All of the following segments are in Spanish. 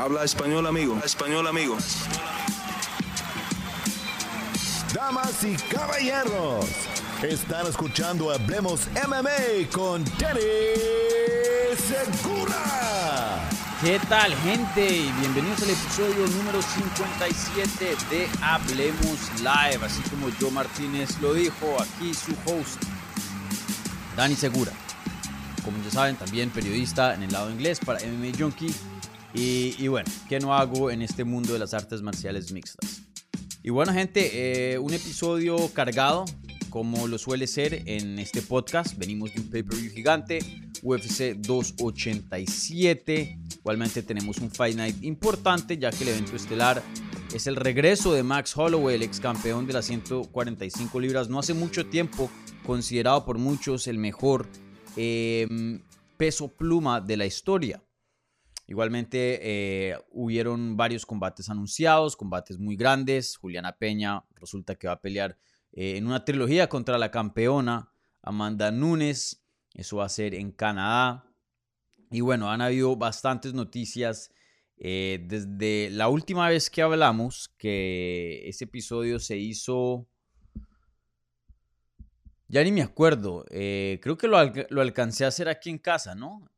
Habla español, amigo. español, amigo. Damas y caballeros, están escuchando Hablemos MMA con Danny Segura. ¿Qué tal, gente? Y bienvenidos al episodio número 57 de Hablemos Live. Así como Joe Martínez lo dijo, aquí su host, Dani Segura. Como ya saben, también periodista en el lado inglés para MMA Junkie. Y, bueno, ¿qué no hago en este mundo de las artes marciales mixtas? Y bueno, gente, eh, un episodio cargado, como lo suele ser en este podcast. Venimos de un pay-per-view gigante, UFC 287. Igualmente tenemos un Fight Night importante, ya que el evento estelar es el regreso de Max Holloway, el ex campeón de las 145 libras. No hace mucho tiempo, considerado por muchos el mejor em, peso pluma de la historia. Igualmente eh, hubieron varios combates anunciados, combates muy grandes. Juliana Peña resulta que va a pelear eh, en una trilogía contra la campeona Amanda Nunes. Eso va a ser en Canadá. Y bueno, han habido bastantes noticias eh, desde la última vez que hablamos, que ese episodio se hizo... Ya ni me acuerdo. creo que lo, lo, alcancé a hacer aquí en casa, ¿no?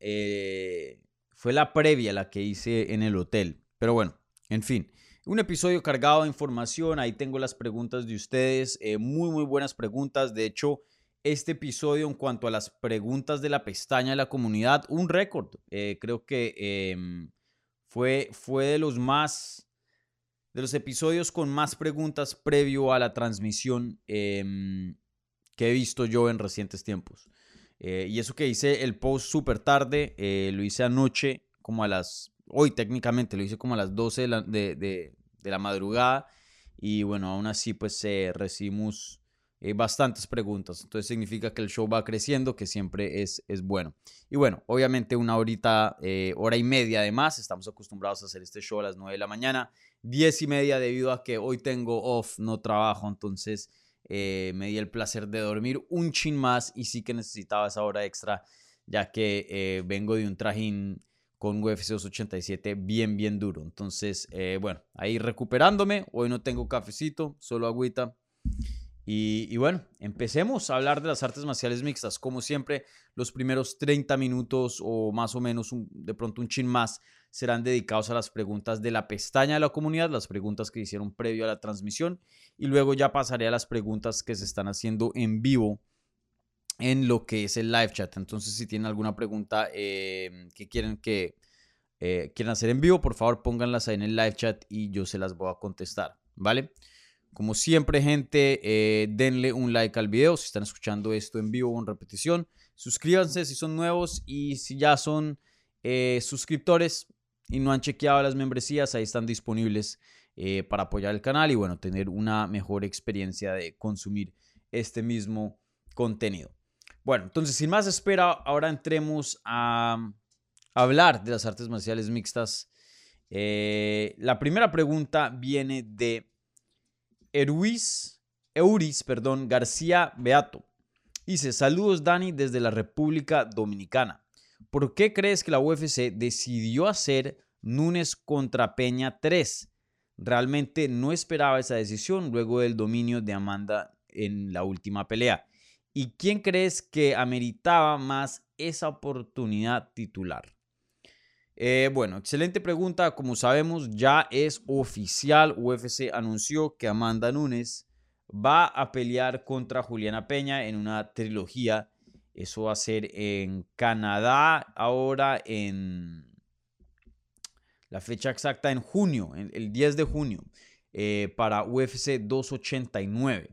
Fue la previa la que hice en el hotel. Pero bueno, en fin. Un episodio cargado de información. Ahí tengo las preguntas de ustedes. Eh, muy, muy buenas preguntas. De hecho, este episodio en cuanto a las preguntas de la pestaña de la comunidad, un récord. Eh, creo que em, fue, fue de los más, de los episodios con más preguntas previo a la transmisión em, que he visto yo en recientes tiempos. Eh, y eso que hice el post súper tarde, eh, lo hice anoche, como a las, hoy técnicamente, lo hice como a las 12 de la, de, la madrugada. Y bueno, aún así pues eh, recibimos bastantes preguntas. Entonces significa que el show va creciendo, que siempre es, es bueno. Y bueno, obviamente una horita, hora y media además. Estamos acostumbrados a hacer este show a las 9 de la mañana. 10 y media debido a que hoy tengo off, no trabajo. Entonces eh, me di el placer de dormir un chin más y sí que necesitaba esa hora extra, ya que eh, vengo de un trajín con UFC 287 bien, bien duro. Entonces, eh, bueno, ahí recuperándome. Hoy no tengo cafecito, solo agüita. Y, bueno, empecemos a hablar de las artes marciales mixtas. Como siempre, los primeros 30 minutos o más o menos de pronto un chin más serán dedicados a las preguntas de la pestaña de la comunidad, las preguntas que hicieron previo a la transmisión. Y luego ya pasaré a las preguntas que se están haciendo en vivo en lo que es el live chat. Entonces, si tienen alguna pregunta eh, que quieren que eh, quieran hacer en vivo, por favor pónganlas ahí en el live chat y yo se las voy a contestar. ¿Vale? Como siempre, gente, eh, denle un like al video si están escuchando esto en vivo o en repetición. Suscríbanse si son nuevos y si ya son eh, suscriptores y no han chequeado las membresías, ahí están disponibles eh, para apoyar el canal y bueno, tener una mejor experiencia de consumir este mismo contenido. Bueno, entonces sin más espera, ahora entremos a hablar de las artes marciales mixtas. la primera pregunta viene de Euris, Euris perdón, García Beato. Dice, saludos Dani desde la República Dominicana. ¿Por qué crees que la UFC decidió hacer Núñez contra Peña 3? Realmente no esperaba esa decisión luego del dominio de Amanda en la última pelea. ¿Y quién crees que ameritaba más esa oportunidad titular? Eh, bueno, excelente pregunta. Como sabemos, ya es oficial. UFC anunció que Amanda Nunes va a pelear contra Juliana Peña en una trilogía. Eso va a ser en Canadá, ahora en la fecha exacta en junio, el 10 de junio, eh, para UFC 289.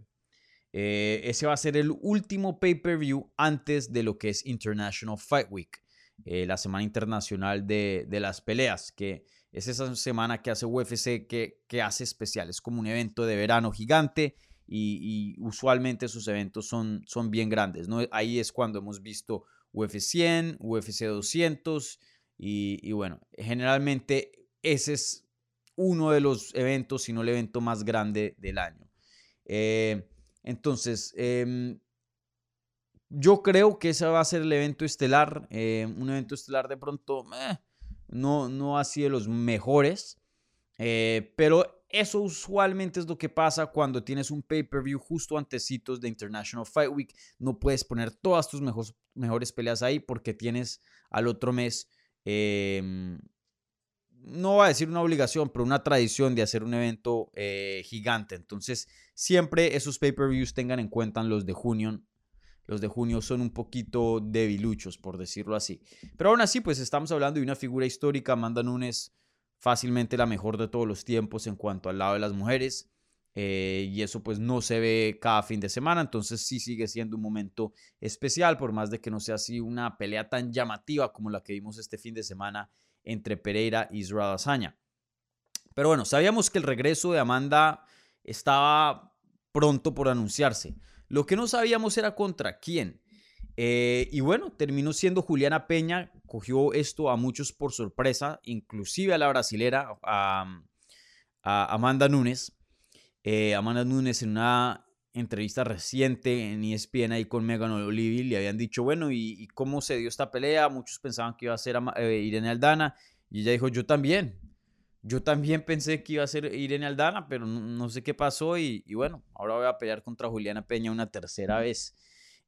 Eh, ese va a ser el último pay-per-view antes de lo que es International Fight Week. Eh, la Semana Internacional de, las Peleas, que es esa semana que hace UFC que, que hace especial. Es como un evento de verano gigante y, usualmente esos eventos son, son bien grandes. ¿no? Ahí es cuando hemos visto UFC 100, UFC 200 y, bueno, generalmente ese es uno de los eventos, si no el evento más grande del año. Eh, entonces, em, yo creo que ese va a ser el evento estelar. Eh, un evento estelar de pronto, no, no ha sido los mejores. Eh, pero eso usualmente es lo que pasa cuando tienes un pay-per-view justo antecitos de International Fight Week. No puedes poner todas tus mejores, mejores peleas ahí porque tienes al otro mes, em, no va a decir una obligación, pero una tradición de hacer un evento eh, gigante. Entonces, siempre esos pay-per-views tengan en cuenta los de junio. Los de junio son un poquito debiluchos, por decirlo así. Pero aún así, pues estamos hablando de una figura histórica. Amanda Nunes, fácilmente la mejor de todos los tiempos en cuanto al lado de las mujeres. Eh, y eso pues no se ve cada fin de semana, entonces sí sigue siendo un momento especial, por más de que no sea así una pelea tan llamativa como la que vimos este fin de semana entre Pereira y Israel Azaña. Pero bueno, sabíamos que el regreso de Amanda estaba pronto por anunciarse. Lo que no sabíamos era contra quién. Eh, y bueno, terminó siendo Juliana Peña, cogió esto a muchos por sorpresa, inclusive a la brasilera, a, Amanda Nunes. Eh, Amanda Nunes en una entrevista reciente en ESPN ahí con Megan Olivi le habían dicho, bueno, ¿y, cómo se dio esta pelea? Muchos pensaban que iba a ser eh, Irene Aldana y ella dijo, yo también. Yo también pensé que iba a ser Irene Aldana, pero no, sé qué pasó y, bueno, ahora voy a pelear contra Juliana Peña una tercera vez.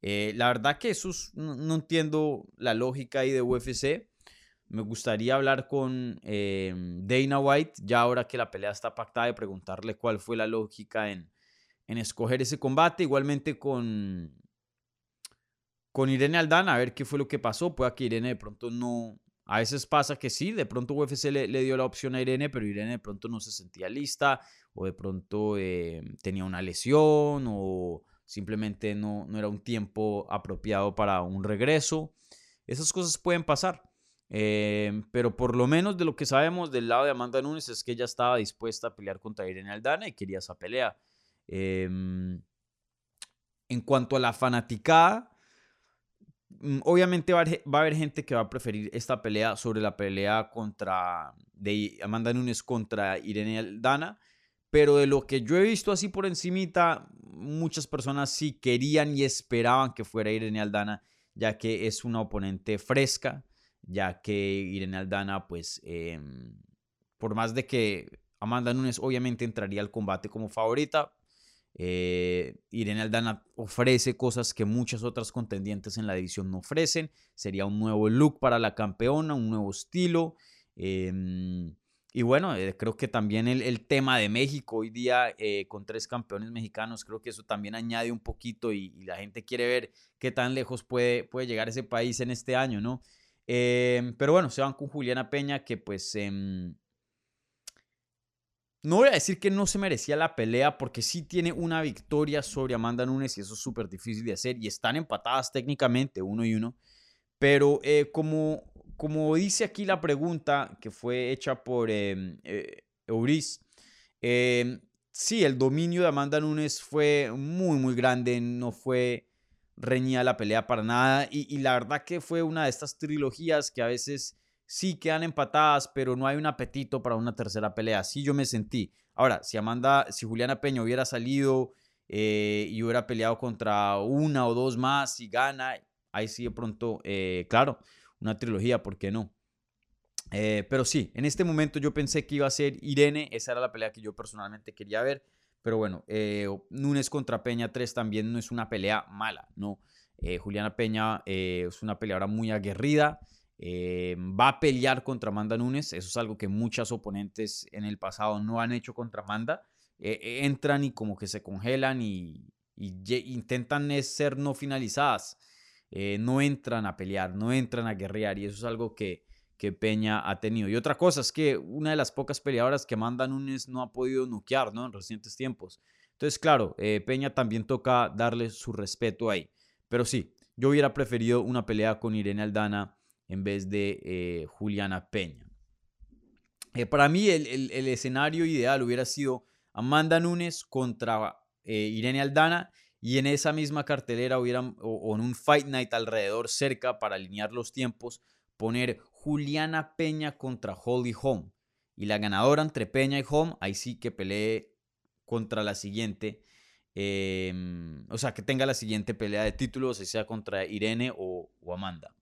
Eh, la verdad que eso no, entiendo la lógica ahí de UFC. Me gustaría hablar con eh, Dana White, ya ahora que la pelea está pactada, y preguntarle cuál fue la lógica en, en escoger ese combate. Igualmente con, con Irene Aldana, a ver qué fue lo que pasó. Puede que Irene de pronto no. A veces pasa que sí, de pronto UFC le, dio la opción a Irene, pero Irene de pronto no se sentía lista, o de pronto eh, tenía una lesión, o simplemente no, no era un tiempo apropiado para un regreso. Esas cosas pueden pasar. Eh, pero por lo menos de lo que sabemos del lado de Amanda Nunes es que ella estaba dispuesta a pelear contra Irene Aldana y quería esa pelea. Em, en cuanto a la fanaticada, mm, obviamente va a, haber, gente que va a preferir esta pelea sobre la pelea contra de Amanda Nunes contra Irene Aldana, pero de lo que yo he visto así por encimita, muchas personas sí querían y esperaban que fuera Irene Aldana, ya que es una oponente fresca, ya que Irene Aldana, pues, em, por más de que Amanda Nunes obviamente entraría al combate como favorita, eh, Irene Aldana ofrece cosas que muchas otras contendientes en la división no ofrecen. Sería un nuevo look para la campeona, un nuevo estilo. Em, y bueno, eh, creo que también el, tema de México hoy día eh, con tres campeones mexicanos, creo que eso también añade un poquito y, la gente quiere ver qué tan lejos puede, puede llegar ese país en este año, ¿no? Em, pero bueno, se van con Juliana Peña, que pues em, no voy a decir que no se merecía la pelea porque sí tiene una victoria sobre Amanda Nunes y eso es súper difícil de hacer y están empatadas técnicamente uno y uno. Pero eh, como, como dice aquí la pregunta que fue hecha por eh, eh, Euris, em, sí, el dominio de Amanda Nunes fue muy, muy grande, no fue reñida la pelea para nada y, y la verdad que fue una de estas trilogías que a veces sí quedan empatadas, pero no hay un apetito para una tercera pelea. Así yo me sentí. Ahora, si Amanda, si Juliana Peña hubiera salido eh, y hubiera peleado contra una o dos más y gana, ahí sí de pronto, eh, claro, una trilogía, ¿por qué no? Eh, pero sí, en este momento yo pensé que iba a ser Irene, esa era la pelea que yo personalmente quería ver, pero bueno, Nunes contra Peña 3 también no es una pelea mala, ¿no? Juliana Peña es una peleadora muy aguerrida, eh, va a pelear contra Amanda Nunes. Eso es algo que muchas oponentes en el pasado no han hecho contra Amanda. Eh, eh, entran y como que se congelan y, intentan ser no finalizadas. no entran a pelear, no entran a guerrear y eso es algo que, que Peña ha tenido. Y otra cosa es que una de las pocas peleadoras que Amanda Nunes no ha podido noquear ¿no? en recientes tiempos. Entonces, claro, Peña también toca darle su respeto ahí. Pero sí, yo hubiera preferido una pelea con Irene Aldana en vez de eh, Juliana Peña. Eh, para mí el, escenario ideal hubiera sido Amanda Nunes contra eh, Irene Aldana y en esa misma cartelera hubieran, o, en un Fight Night alrededor cerca para alinear los tiempos, poner Juliana Peña contra Holly Holm. Y la ganadora entre Peña y Holm, ahí sí que pelee contra la siguiente. Em, o sea, que tenga la siguiente pelea de títulos, sea contra Irene o Amanda.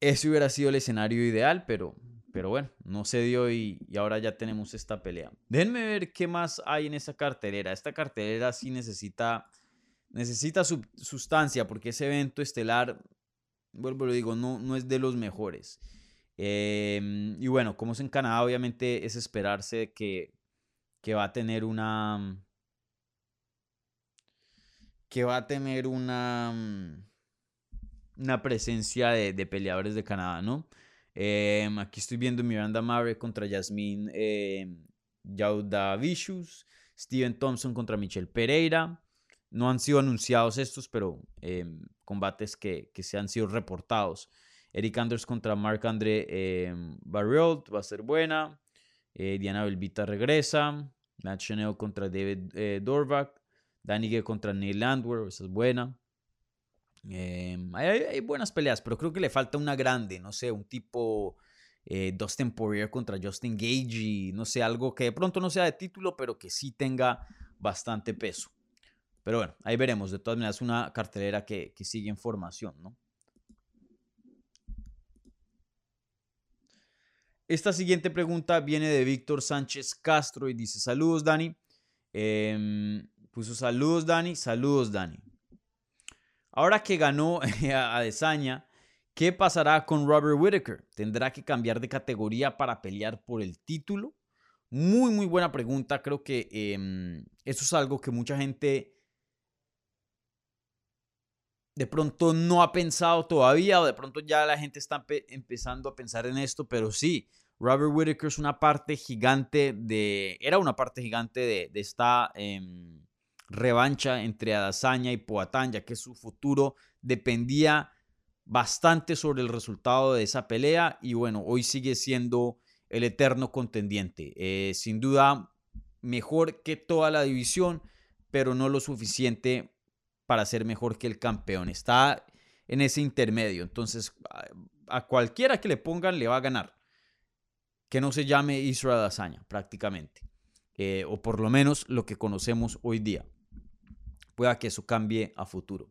Ese hubiera sido el escenario ideal, pero, pero bueno, no se dio y, y, ahora ya tenemos esta pelea. Déjenme ver qué más hay en esta cartelera. Esta cartelera sí necesita, necesita sustancia porque ese evento estelar, vuelvo lo digo, no, no es de los mejores. Em, y bueno, como es en Canadá, obviamente es esperarse que, que va a tener una... que va a tener una una presencia de, peleadores de Canadá, ¿no? Em, aquí estoy viendo Miranda Maverick contra Yasmin eh, Vicious, Steven Thompson contra Michelle Pereira. No han sido anunciados estos, pero em, combates que, que, se han sido reportados. Eric Anders contra Marc André eh, va a ser buena. Eh, Diana Belvita regresa. Matt Chanel contra David eh, Dorvac. Danny contra Neil Landwehr, esa es buena. Em, hay, buenas peleas, pero creo que le falta una grande, no sé, un tipo eh, Dustin Poirier contra Justin Gage, no sé, algo que de pronto no sea de título, pero que sí tenga bastante peso. Pero bueno, ahí veremos. De todas maneras, una cartelera que, que sigue en formación, ¿no? Esta siguiente pregunta viene de Víctor Sánchez Castro y dice: Saludos, Dani. Em, puso saludos, Dani. Saludos, Dani. Ahora que ganó a Desaña, ¿qué pasará con Robert Whittaker? ¿Tendrá que cambiar de categoría para pelear por el título? Muy, muy buena pregunta. Creo que em, eso es algo que mucha gente de pronto no ha pensado todavía o de pronto ya la gente está empezando a pensar en esto, pero sí, Robert Whittaker es una parte gigante de, era una parte gigante de, esta... Em, revancha entre Adazaña y Poatán, ya que su futuro dependía bastante sobre el resultado de esa pelea y bueno, hoy sigue siendo el eterno contendiente. Eh, sin duda, mejor que toda la división, pero no lo suficiente para ser mejor que el campeón. Está en ese intermedio, entonces a cualquiera que le pongan le va a ganar. Que no se llame Israel Adazaña, prácticamente. Eh, o por lo menos lo que conocemos hoy día pueda que eso cambie a futuro.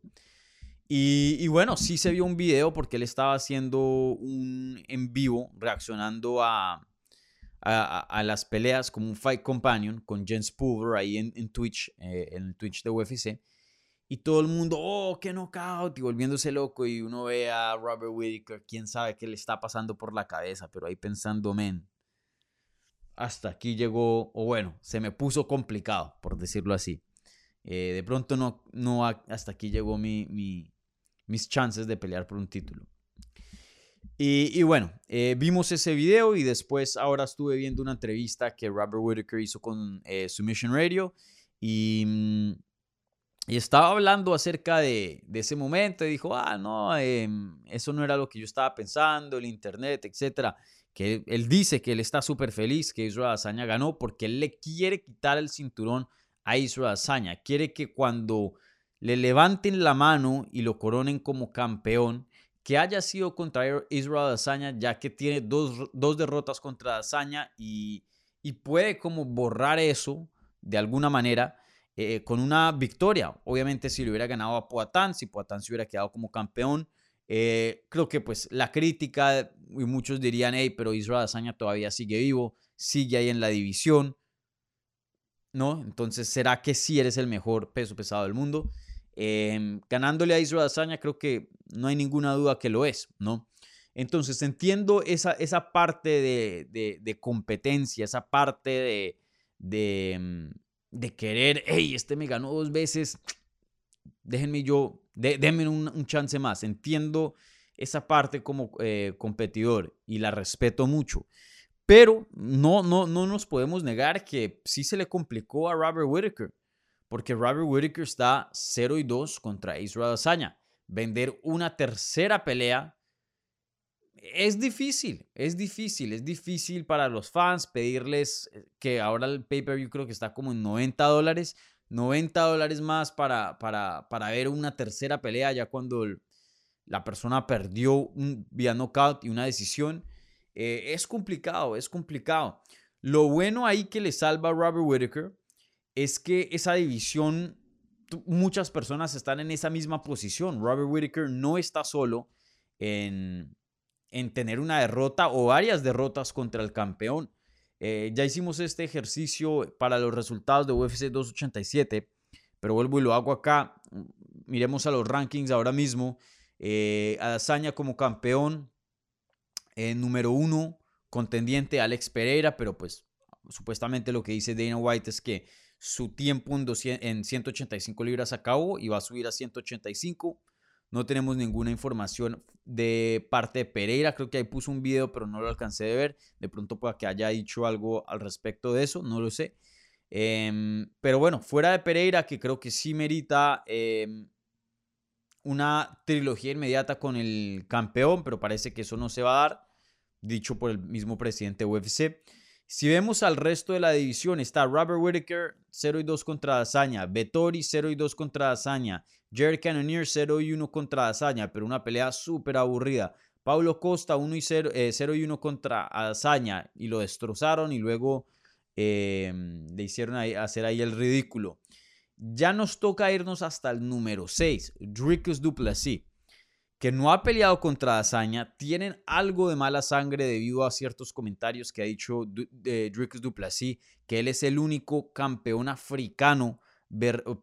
Y, bueno, sí se vio un video porque él estaba haciendo un en vivo, reaccionando a, a, las peleas como un Fight Companion con Jens Pulver ahí en, Twitch, eh, en el Twitch de UFC. Y todo el mundo, oh, qué knockout, y volviéndose loco. Y uno ve a Robert Whittaker, quién sabe qué le está pasando por la cabeza, pero ahí pensando, men, hasta aquí llegó, o bueno, se me puso complicado, por decirlo así. Eh, de pronto no, no hasta aquí llegó mi, mis chances de pelear por un título. Y, bueno, eh, vimos ese video y después ahora estuve viendo una entrevista que Robert Whittaker hizo con eh, Submission Radio y, mm, y, estaba hablando acerca de, ese momento y dijo, ah, no, eso no era lo que yo estaba pensando, el internet, etcétera. Que él, dice que él está súper feliz que Israel Azaña ganó porque él le quiere quitar el cinturón a Israel Azaña. Quiere que cuando le levanten la mano y lo coronen como campeón, que haya sido contra Israel Azaña, ya que tiene dos, derrotas contra Azaña y, y, puede como borrar eso de alguna manera eh, con una victoria. Obviamente si le hubiera ganado a Poatán, si Poatán se hubiera quedado como campeón, eh, creo que pues la crítica y muchos dirían, hey, pero Israel Azaña todavía sigue vivo, sigue ahí en la división. ¿No? Entonces, ¿será que sí eres el mejor peso pesado del mundo? Em, ganándole a Israel Azaña, creo que no hay ninguna duda que lo es, ¿no? Entonces, entiendo esa, esa parte de, competencia, esa parte de, de, em, de, querer, hey, este me ganó dos veces, déjenme yo, denme un, chance más. Entiendo esa parte como eh, competidor y la respeto mucho. Pero no, no, no nos podemos negar que sí se le complicó a Robert Whittaker, porque Robert Whittaker está 0 y 2 contra Israel Azaña. Vender una tercera pelea es difícil, es difícil, es difícil para los fans pedirles eh, que ahora el pay-per-view creo que está como en 90 dólares, 90 dólares más para, para, para ver una tercera pelea ya cuando la persona perdió un, vía knockout y una decisión. Eh, es complicado, es complicado. Lo bueno ahí que le salva a Robert Whitaker es que esa división, muchas personas están en esa misma posición. Robert Whitaker no está solo en, en tener una derrota o varias derrotas contra el campeón. Eh, ya hicimos este ejercicio para los resultados de UFC 287, pero vuelvo y lo hago acá. Miremos a los rankings ahora mismo. Eh, Adazaña como campeón, eh, número uno, contendiente Alex Pereira, pero pues supuestamente lo que dice Dana White es que su tiempo en, en 185 libras acabó y va a subir a 185. No tenemos ninguna información de parte de Pereira. Creo que ahí puso un video, pero no lo alcancé de ver. De pronto pueda que haya dicho algo al respecto de eso, no lo sé. Em, pero bueno, fuera de Pereira, que creo que sí merita em, una trilogía inmediata con el campeón, pero parece que eso no se va a dar, dicho por el mismo presidente UFC. Si vemos al resto de la división, está Robert Whittaker 0 y 2 contra Azaña, Vettori 0 y 2 contra Azaña, Jerry Cannonier 0 y 1 contra Azaña, pero una pelea súper aburrida. Paulo Costa 1 y 0, eh, y 1 contra Azaña y lo destrozaron y luego eh, le hicieron hacer ahí el ridículo. Ya nos toca irnos hasta el número 6, Dricus Duplessis que no ha peleado contra Azaña, tienen algo de mala sangre debido a ciertos comentarios que ha dicho Dricus Duplessis, que él es el único campeón africano,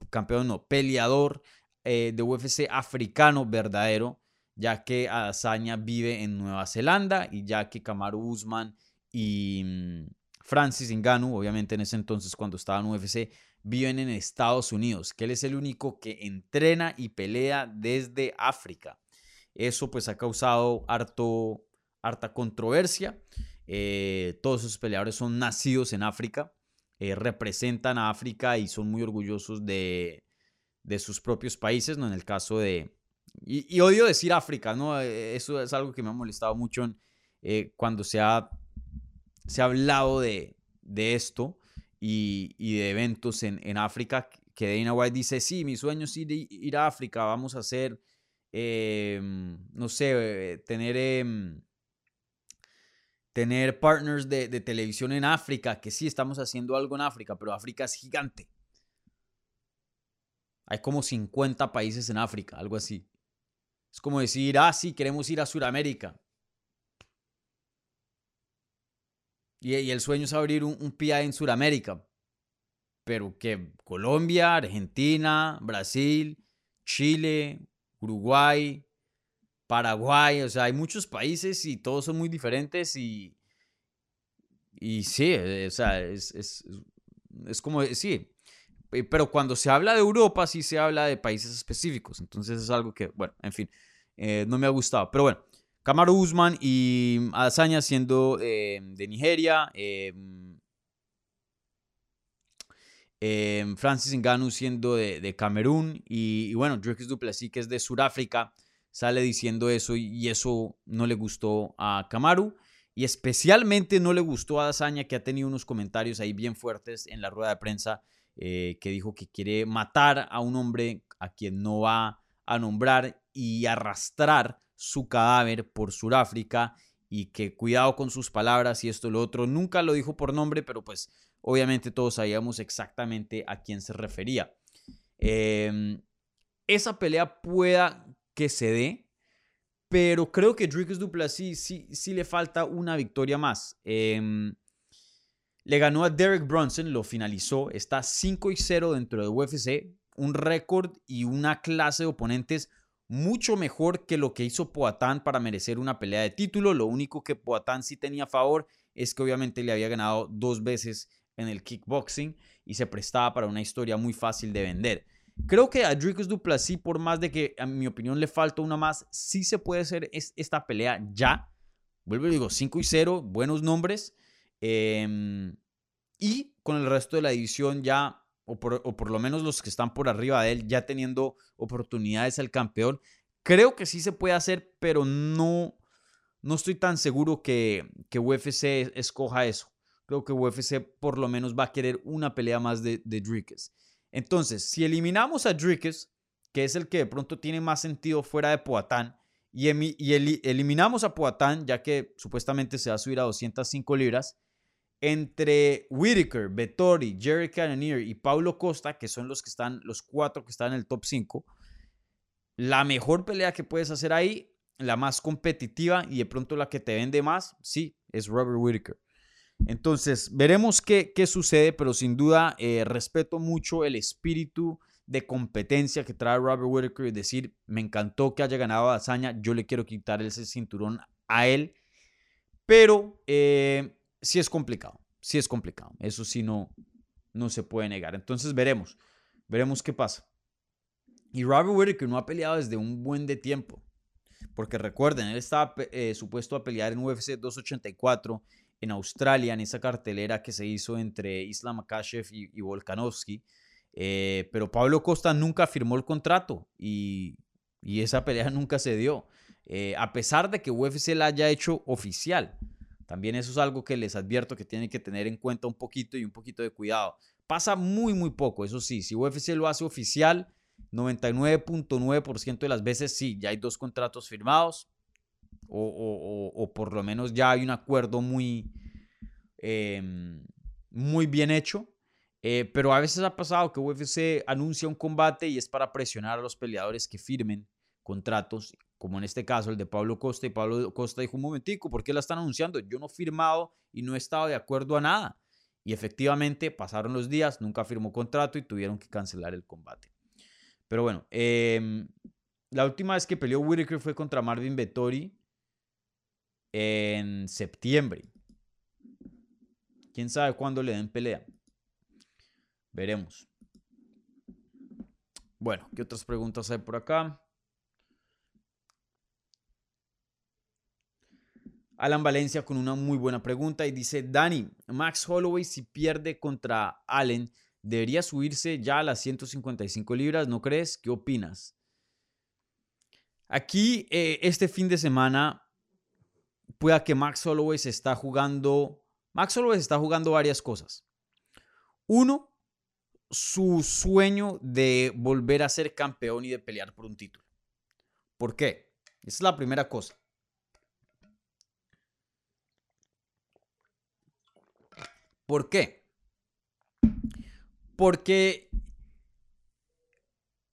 campeón no, peleador eh, de UFC africano verdadero, ya que Azaña vive en Nueva Zelanda y ya que Kamaru Usman y mm, Francis Ngannou, obviamente en ese entonces cuando estaba en UFC, viven en Estados Unidos, que él es el único que entrena y pelea desde África. Eso pues ha causado harto, harta controversia. Eh, todos esos peleadores son nacidos en África, eh, representan a África y son muy orgullosos de, sus propios países, ¿no? En el caso de... Y, odio decir África, ¿no? Eh, eso es algo que me ha molestado mucho cuando se ha, se ha hablado de, esto y, de eventos en, en África, que Dana White dice, sí, mi sueño es ir, ir a África, vamos a hacer Em, no sé, tener, em, tener partners de, televisión en África, que sí estamos haciendo algo en África, pero África es gigante. Hay como 50 países en África, algo así. Es como decir, ah, sí, queremos ir a Sudamérica. Y, el sueño es abrir un, un PI en Sudamérica. Pero que Colombia, Argentina, Brasil, Chile, Uruguay, Paraguay, o sea, hay muchos países y todos son muy diferentes y, y sí, eh, o sea, es, es, es como, sí, pero cuando se habla de Europa sí se habla de países específicos, entonces es algo que, bueno, en fin, eh, no me ha gustado, pero bueno, Kamaru Usman y Adesanya siendo eh, de Nigeria, Em, Francis Ngannou siendo de, Camerún y, bueno, Dricus Duplessis que es de Sudáfrica sale diciendo eso y, eso no le gustó a Kamaru y especialmente no le gustó a Dazaña que ha tenido unos comentarios ahí bien fuertes en la rueda de prensa eh, que dijo que quiere matar a un hombre a quien no va a nombrar y arrastrar su cadáver por Sudáfrica y que cuidado con sus palabras y esto y lo otro. Nunca lo dijo por nombre, pero pues obviamente todos sabíamos exactamente a quién se refería. Em, esa pelea pueda que se dé, pero creo que Dricus Duplessis sí, sí le falta una victoria más. Em, le ganó a Derek Brunson, lo finalizó, está 5 y 0 dentro de UFC, un récord y una clase de oponentes mucho mejor que lo que hizo Poatán para merecer una pelea de título. Lo único que Poatán sí tenía a favor es que obviamente le había ganado dos veces en el kickboxing y se prestaba para una historia muy fácil de vender. Creo que a Dricus Duplessis, por más de que a mi opinión le falta una más, sí se puede hacer esta pelea ya. Vuelvo y digo, 5 y 0, buenos nombres. Em, y con el resto de la división ya, o por, o por, lo menos los que están por arriba de él, ya teniendo oportunidades al campeón. Creo que sí se puede hacer, pero no, no estoy tan seguro que, que UFC escoja eso creo que UFC por lo menos va a querer una pelea más de, de Entonces, si eliminamos a Dricus, que es el que de pronto tiene más sentido fuera de Poatán, y, y eliminamos a Poatán, ya que supuestamente se va a subir a 205 libras, entre Whitaker, Vettori, Jerry Cannonier y Paulo Costa, que son los que están, los cuatro que están en el top 5, la mejor pelea que puedes hacer ahí la más competitiva y de pronto la que te vende más, sí, es Robert Whitaker. Entonces, veremos qué, qué sucede, pero sin duda eh, respeto mucho el espíritu de competencia que trae Robert Whitaker. Es decir, me encantó que haya ganado a hazaña, yo le quiero quitar ese cinturón a él, pero eh, sí es complicado, sí es complicado. Eso sí no, no se puede negar. Entonces, veremos, veremos qué pasa. Y Robert Whitaker no ha peleado desde un buen de tiempo. Porque recuerden, él estaba eh, supuesto a pelear en UFC 284 en Australia, en esa cartelera que se hizo entre Islam Makhachev y, Volkanovski. Eh, pero Pablo Costa nunca firmó el contrato y, esa pelea nunca se dio. Eh, a pesar de que UFC la haya hecho oficial. También eso es algo que les advierto que tienen que tener en cuenta un poquito y un poquito de cuidado. Pasa muy, muy poco, eso sí. Si UFC lo hace oficial, 99.9% de las veces sí, ya hay dos contratos firmados o, por lo menos ya hay un acuerdo muy, em, muy bien hecho. Eh, pero a veces ha pasado que UFC anuncia un combate y es para presionar a los peleadores que firmen contratos, como en este caso el de Pablo Costa. Y Pablo Costa dijo un momentico, ¿por qué la están anunciando? Yo no he firmado y no he estado de acuerdo a nada. Y efectivamente pasaron los días, nunca firmó contrato y tuvieron que cancelar el combate. Pero bueno, em, la última vez que peleó Whitaker fue contra Marvin Vettori en septiembre. ¿Quién sabe cuándo le den pelea? Veremos. Bueno, ¿qué otras preguntas hay por acá? Alan Valencia con una muy buena pregunta y dice, Dani, Max Holloway si pierde contra Allen, debería subirse ya a las 155 libras, ¿no crees? ¿Qué opinas? Aquí, eh, este fin de semana, pueda que Max Holloway se está jugando, Max Holloway está jugando varias cosas. Uno, su sueño de volver a ser campeón y de pelear por un título. ¿Por qué? Esa es la primera cosa. ¿Por qué? Porque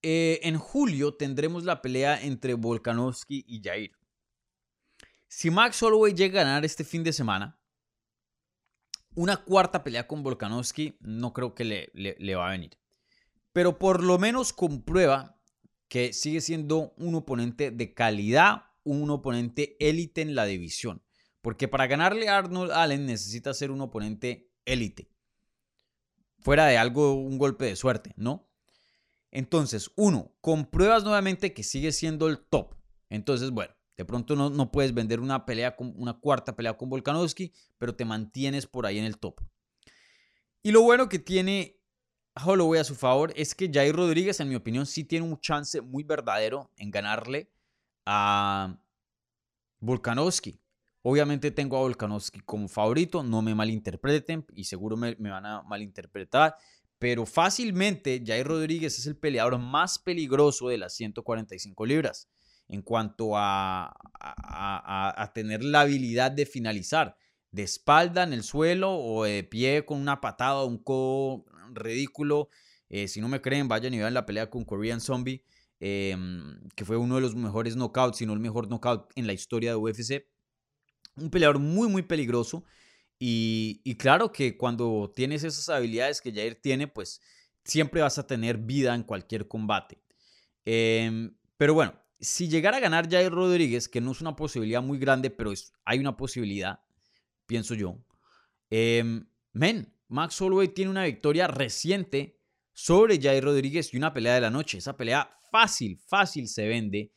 eh, en julio tendremos la pelea entre Volkanovski y Jair. Si Max Holloway llega a ganar este fin de semana, una cuarta pelea con Volkanovski no creo que le, le, va a venir. Pero por lo menos comprueba que sigue siendo un oponente de calidad, un oponente élite en la división. Porque para ganarle a Arnold Allen necesita ser un oponente élite fuera de algo, un golpe de suerte, ¿no? Entonces, uno, compruebas nuevamente que sigue siendo el top. Entonces, bueno, de pronto no, no puedes vender una pelea con una cuarta pelea con Volkanovski, pero te mantienes por ahí en el top. Y lo bueno que tiene Holloway a su favor es que Jair Rodríguez, en mi opinión, sí tiene un chance muy verdadero en ganarle a Volkanovski. Obviamente tengo a Volkanovski como favorito, no me malinterpreten y seguro me, van a malinterpretar, pero fácilmente Jair Rodríguez es el peleador más peligroso de las 145 libras en cuanto a, tener la habilidad de finalizar de espalda en el suelo o de pie con una patada un codo ridículo. Eh, si no me creen, vayan y vean la pelea con Korean Zombie, em, que fue uno de los mejores knockouts, si no el mejor knockout en la historia de UFC. Un peleador muy, muy peligroso. Y, claro que cuando tienes esas habilidades que Jair tiene, pues siempre vas a tener vida en cualquier combate. Em, pero bueno, si llegara a ganar Jair Rodríguez, que no es una posibilidad muy grande, pero es, hay una posibilidad, pienso yo. Em, men, Max Holloway tiene una victoria reciente sobre Jair Rodríguez y una pelea de la noche. Esa pelea fácil, fácil se vende.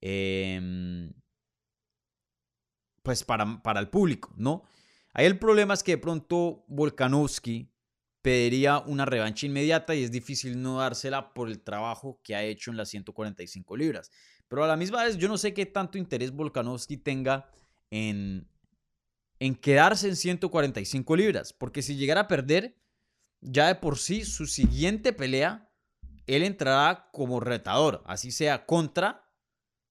Eh, pues para, para el público, ¿no? Ahí el problema es que de pronto Volkanovski pediría una revancha inmediata y es difícil no dársela por el trabajo que ha hecho en las 145 libras. Pero a la misma vez yo no sé qué tanto interés Volkanovski tenga en, en quedarse en 145 libras, porque si llegara a perder, ya de por sí su siguiente pelea, él entrará como retador, así sea contra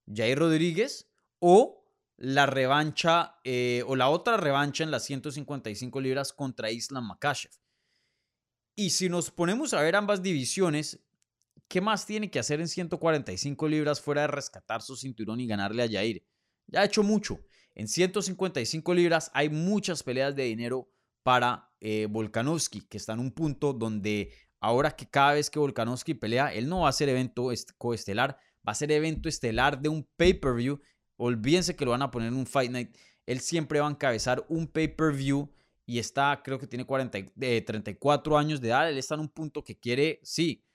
Jair Rodríguez o la revancha eh, o la otra revancha en las 155 libras contra Islam Makashev. Y si nos ponemos a ver ambas divisiones, ¿qué más tiene que hacer en 145 libras fuera de rescatar su cinturón y ganarle a Jair? Ya ha hecho mucho. En 155 libras hay muchas peleas de dinero para eh, Volkanovski, que está en un punto donde ahora que cada vez que Volkanovski pelea, él no va a ser evento coestelar, va a ser evento estelar de un pay-per-view. Olvídense que lo van a poner en un Fight Night. Él siempre va a encabezar un pay-per-view y está, creo que tiene 40, 34 años de edad. Él está en un punto que quiere, sí,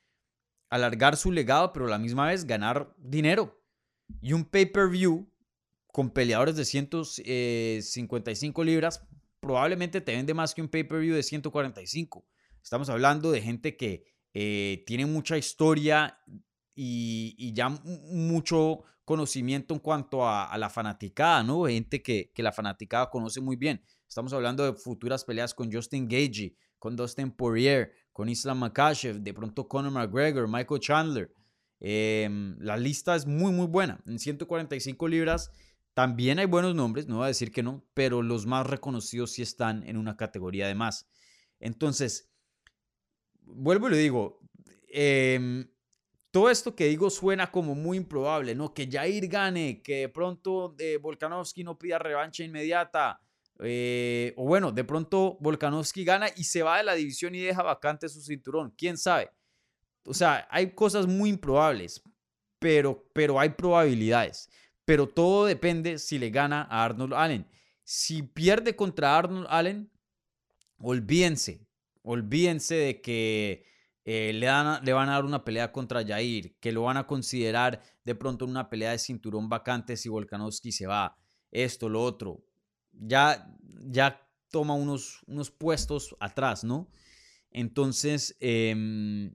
alargar su legado, pero a la misma vez ganar dinero. Y un pay-per-view con peleadores de 155 libras probablemente te vende más que un pay-per-view de 145. Estamos hablando de gente que eh, tiene mucha historia y, ya mucho conocimiento en cuanto a, la fanaticada, ¿no? Gente que, que, la fanaticada conoce muy bien. Estamos hablando de futuras peleas con Justin Gagey, con Dustin Poirier, con Islam Makashev, de pronto Conor McGregor, Michael Chandler. Em, la lista es muy, muy buena. En 145 libras también hay buenos nombres, no voy a decir que no, pero los más reconocidos sí están en una categoría de más. Entonces, vuelvo y le digo, em, todo esto que digo suena como muy improbable, ¿no? Que Jair gane, que de pronto eh, Volkanovski no pida revancha inmediata. Eh, o bueno, de pronto Volkanovski gana y se va de la división y deja vacante su cinturón. ¿Quién sabe? O sea, hay cosas muy improbables, pero, pero hay probabilidades. Pero todo depende si le gana a Arnold Allen. Si pierde contra Arnold Allen, olvídense, olvídense de que eh, le, dan, le, van a dar una pelea contra Jair, que lo van a considerar de pronto una pelea de cinturón vacante si Volkanovski se va, esto, lo otro. Ya, ya toma unos, unos puestos atrás, ¿no? Entonces, em,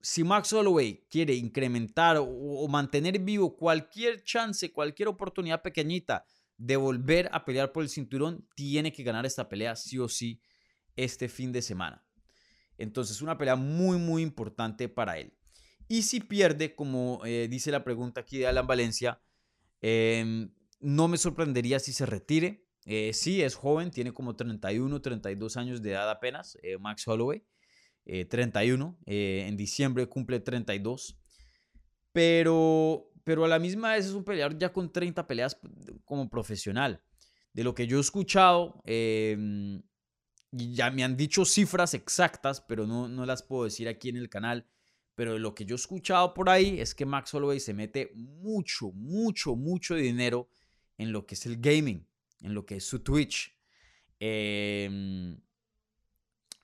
si Max Holloway quiere incrementar o, mantener vivo cualquier chance, cualquier oportunidad pequeñita de volver a pelear por el cinturón, tiene que ganar esta pelea sí o sí este fin de semana. Entonces, una pelea muy, muy importante para él. Y si pierde, como eh, dice la pregunta aquí de Alan Valencia, em, no me sorprendería si se retire. Eh, sí, es joven, tiene como 31, 32 años de edad apenas, eh, Max Holloway, 31. en diciembre cumple 32. Pero, pero a la misma vez es un peleador ya con 30 peleas como profesional. De lo que yo he escuchado, em, ya me han dicho cifras exactas, pero no, no las puedo decir aquí en el canal. Pero lo que yo he escuchado por ahí es que Max Holloway se mete mucho, mucho, mucho dinero en lo que es el gaming, en lo que es su Twitch. Em,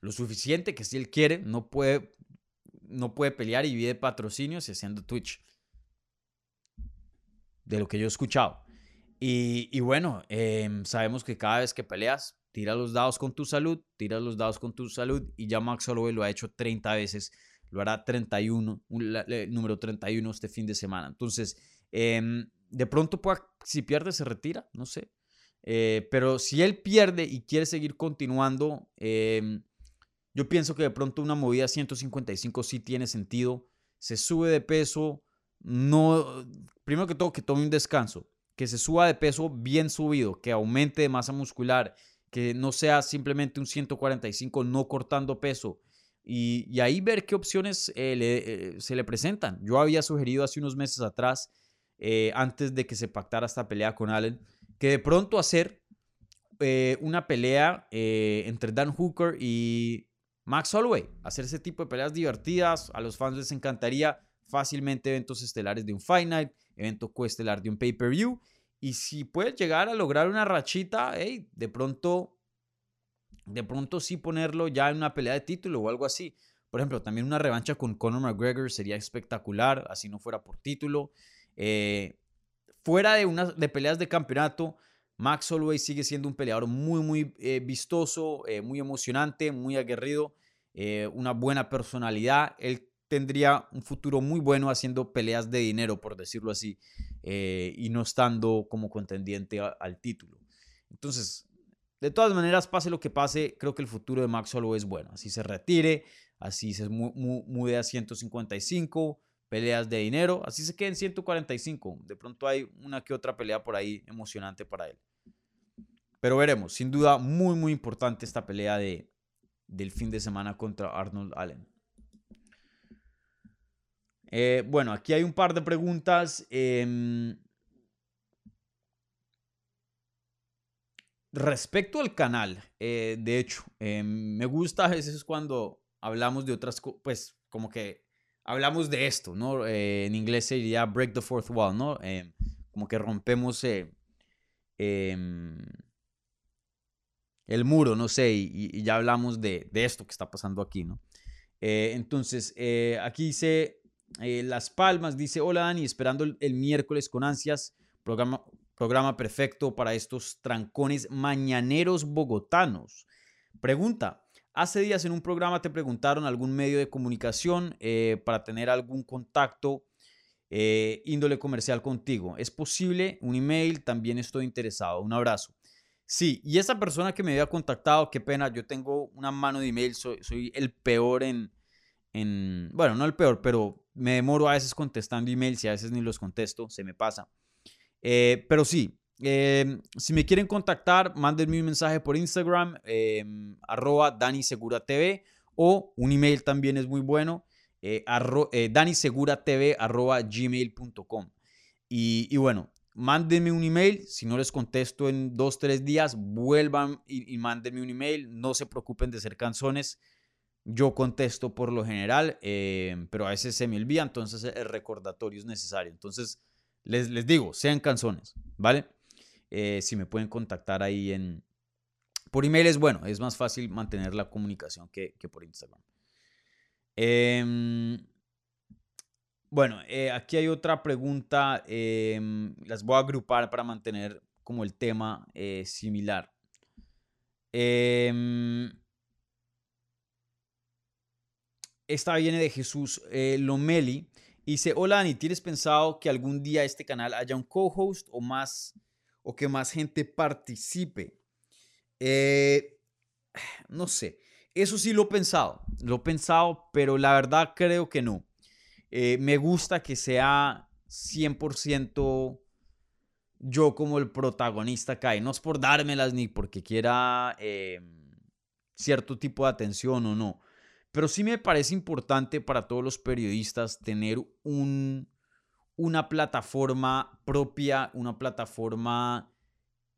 lo suficiente que si él quiere, no puede, no puede pelear y vive patrocinios haciendo Twitch. De lo que yo he escuchado. Y, bueno, em, sabemos que cada vez que peleas, tira los dados con tu salud, tira los dados con tu salud y ya Max Holloway lo ha hecho 30 veces, lo hará 31, número 31 este fin de semana. Entonces, em, de pronto si pierde se retira, no sé. Eh, pero si él pierde y quiere seguir continuando, em, yo pienso que de pronto una movida 155 sí tiene sentido. Se sube de peso, no, primero que todo que tome un descanso, que se suba de peso bien subido, que aumente de masa muscular, que no sea simplemente un 145 no cortando peso. Y, ahí ver qué opciones eh, eh, se le presentan. Yo había sugerido hace unos meses atrás, eh, antes de que se pactara esta pelea con Allen, que de pronto hacer una pelea entre Dan Hooker y Max Holloway. Hacer ese tipo de peleas divertidas. A los fans les encantaría fácilmente eventos estelares de un Fight Night, evento coestelar de un pay-per-view y si puedes llegar a lograr una rachita, hey, de pronto, de pronto sí ponerlo ya en una pelea de título o algo así. Por ejemplo, también una revancha con Conor McGregor sería espectacular, así no fuera por título. Eh, fuera de, unas, de peleas de campeonato, Max Holloway sigue siendo un peleador muy, muy eh, vistoso, eh, muy emocionante, muy aguerrido, una buena personalidad. Él tendría un futuro muy bueno haciendo peleas de dinero, por decirlo así, eh, y no estando como contendiente al título. Entonces, de todas maneras, pase lo que pase, creo que el futuro de Max Holloway es bueno. Así se retire, así se mude a 155, peleas de dinero, así se quede en 145. De pronto hay una que otra pelea por ahí emocionante para él. Pero veremos, sin duda muy, muy importante esta pelea de, del fin de semana contra Arnold Allen. Eh, bueno, aquí hay un par de preguntas. Em, respecto al canal, eh, de hecho, eh, me gusta a veces cuando hablamos de otras cosas, pues como que hablamos de esto, ¿no? En inglés se diría break the fourth wall, ¿no? como que rompemos em, el muro, no sé, y, ya hablamos de, de, esto que está pasando aquí, ¿no? entonces, aquí dice Las Palmas, dice, hola Dani, esperando el miércoles con ansias, programa, Programa perfecto para estos trancones mañaneros bogotanos. Pregunta, hace días en un programa te preguntaron algún medio de comunicación eh, para tener algún contacto eh, índole comercial contigo. ¿Es posible? Un email, también estoy interesado. Un abrazo. Sí, y esa persona que me había contactado, qué pena, yo tengo una mano de email, soy, soy el peor en, en, bueno, no el peor, pero me demoro a veces contestando emails y a veces ni los contesto, se me pasa. Eh, pero sí, em, si me quieren contactar, mándenme un mensaje por Instagram, eh, arroba DaniSeguraTV o un email también es muy bueno, eh, eh danisegura.tv arroba gmail.com. Y, y, bueno, mándenme un email, si no les contesto en dos, tres días, vuelvan y, y mándenme un email, no se preocupen de ser canzones. Yo contesto por lo general, pero a veces se me olvida, entonces el recordatorio es necesario. Entonces, les, digo, sean canzones, ¿vale? Eh, si me pueden contactar ahí en... Por email es bueno, es más fácil mantener la comunicación que, por Instagram. Em, bueno, eh, aquí hay otra pregunta, em, las voy a agrupar para mantener como el tema eh, similar. Em, esta viene de Jesús Lomeli dice, hola Dani, ¿tienes pensado que algún día este canal haya un co-host o más o que más gente participe? Eh, no sé, eso sí lo he pensado, lo he pensado, pero la verdad creo que no. Eh, me gusta que sea 100% yo como el protagonista acá, y no es por dármelas ni porque quiera eh, cierto tipo de atención o no, pero sí me parece importante para todos los periodistas tener un, una plataforma propia, una plataforma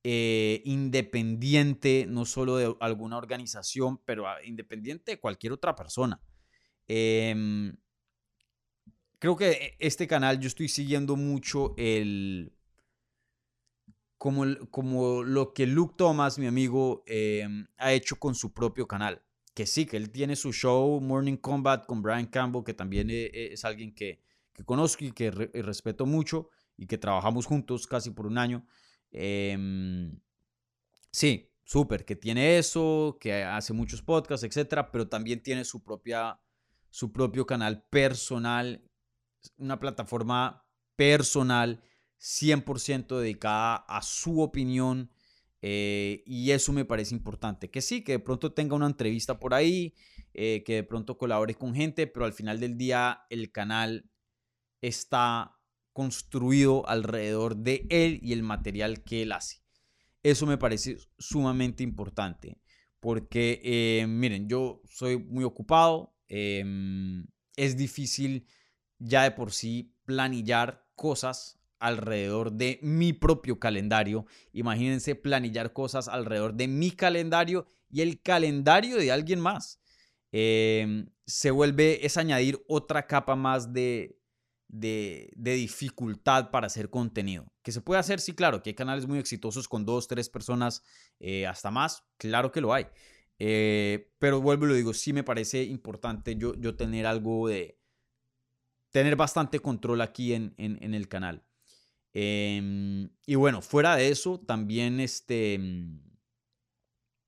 eh, independiente, no solo de alguna organización, pero ah, independiente de cualquier otra persona. Em, creo que este canal yo estoy siguiendo mucho el... Como, como lo que Luke Thomas, mi amigo, em, ha hecho con su propio canal que sí, que él tiene su show Morning Combat con Brian Campbell, que también e, e, es alguien que, conozco y que respeto mucho y que trabajamos juntos casi por un año. Em, sí, súper, que tiene eso, que hace muchos podcasts, etcétera, pero también tiene su, propia, su propio canal personal, una plataforma personal 100% dedicada a su opinión eh, y eso me parece importante. Que sí, que de pronto tenga una entrevista por ahí, eh, que de pronto colabore con gente, pero al final del día el canal está construido alrededor de él y el material que él hace. Eso me parece sumamente importante. Porque, eh, miren, yo soy muy ocupado. Em, es difícil ya de por sí planillar cosas alrededor de mi propio calendario. Imagínense planillar cosas alrededor de mi calendario y el calendario de alguien más. Em, se vuelve, es añadir otra capa más de, de, dificultad para hacer contenido. Que se puede hacer, sí, claro, que hay canales muy exitosos con dos, tres personas, eh, hasta más, claro que lo hay. Eh, pero vuelvo y lo digo, sí me parece importante yo, yo tener algo de, tener bastante control aquí en, en el canal. Em, y bueno, fuera de eso, también este, mm,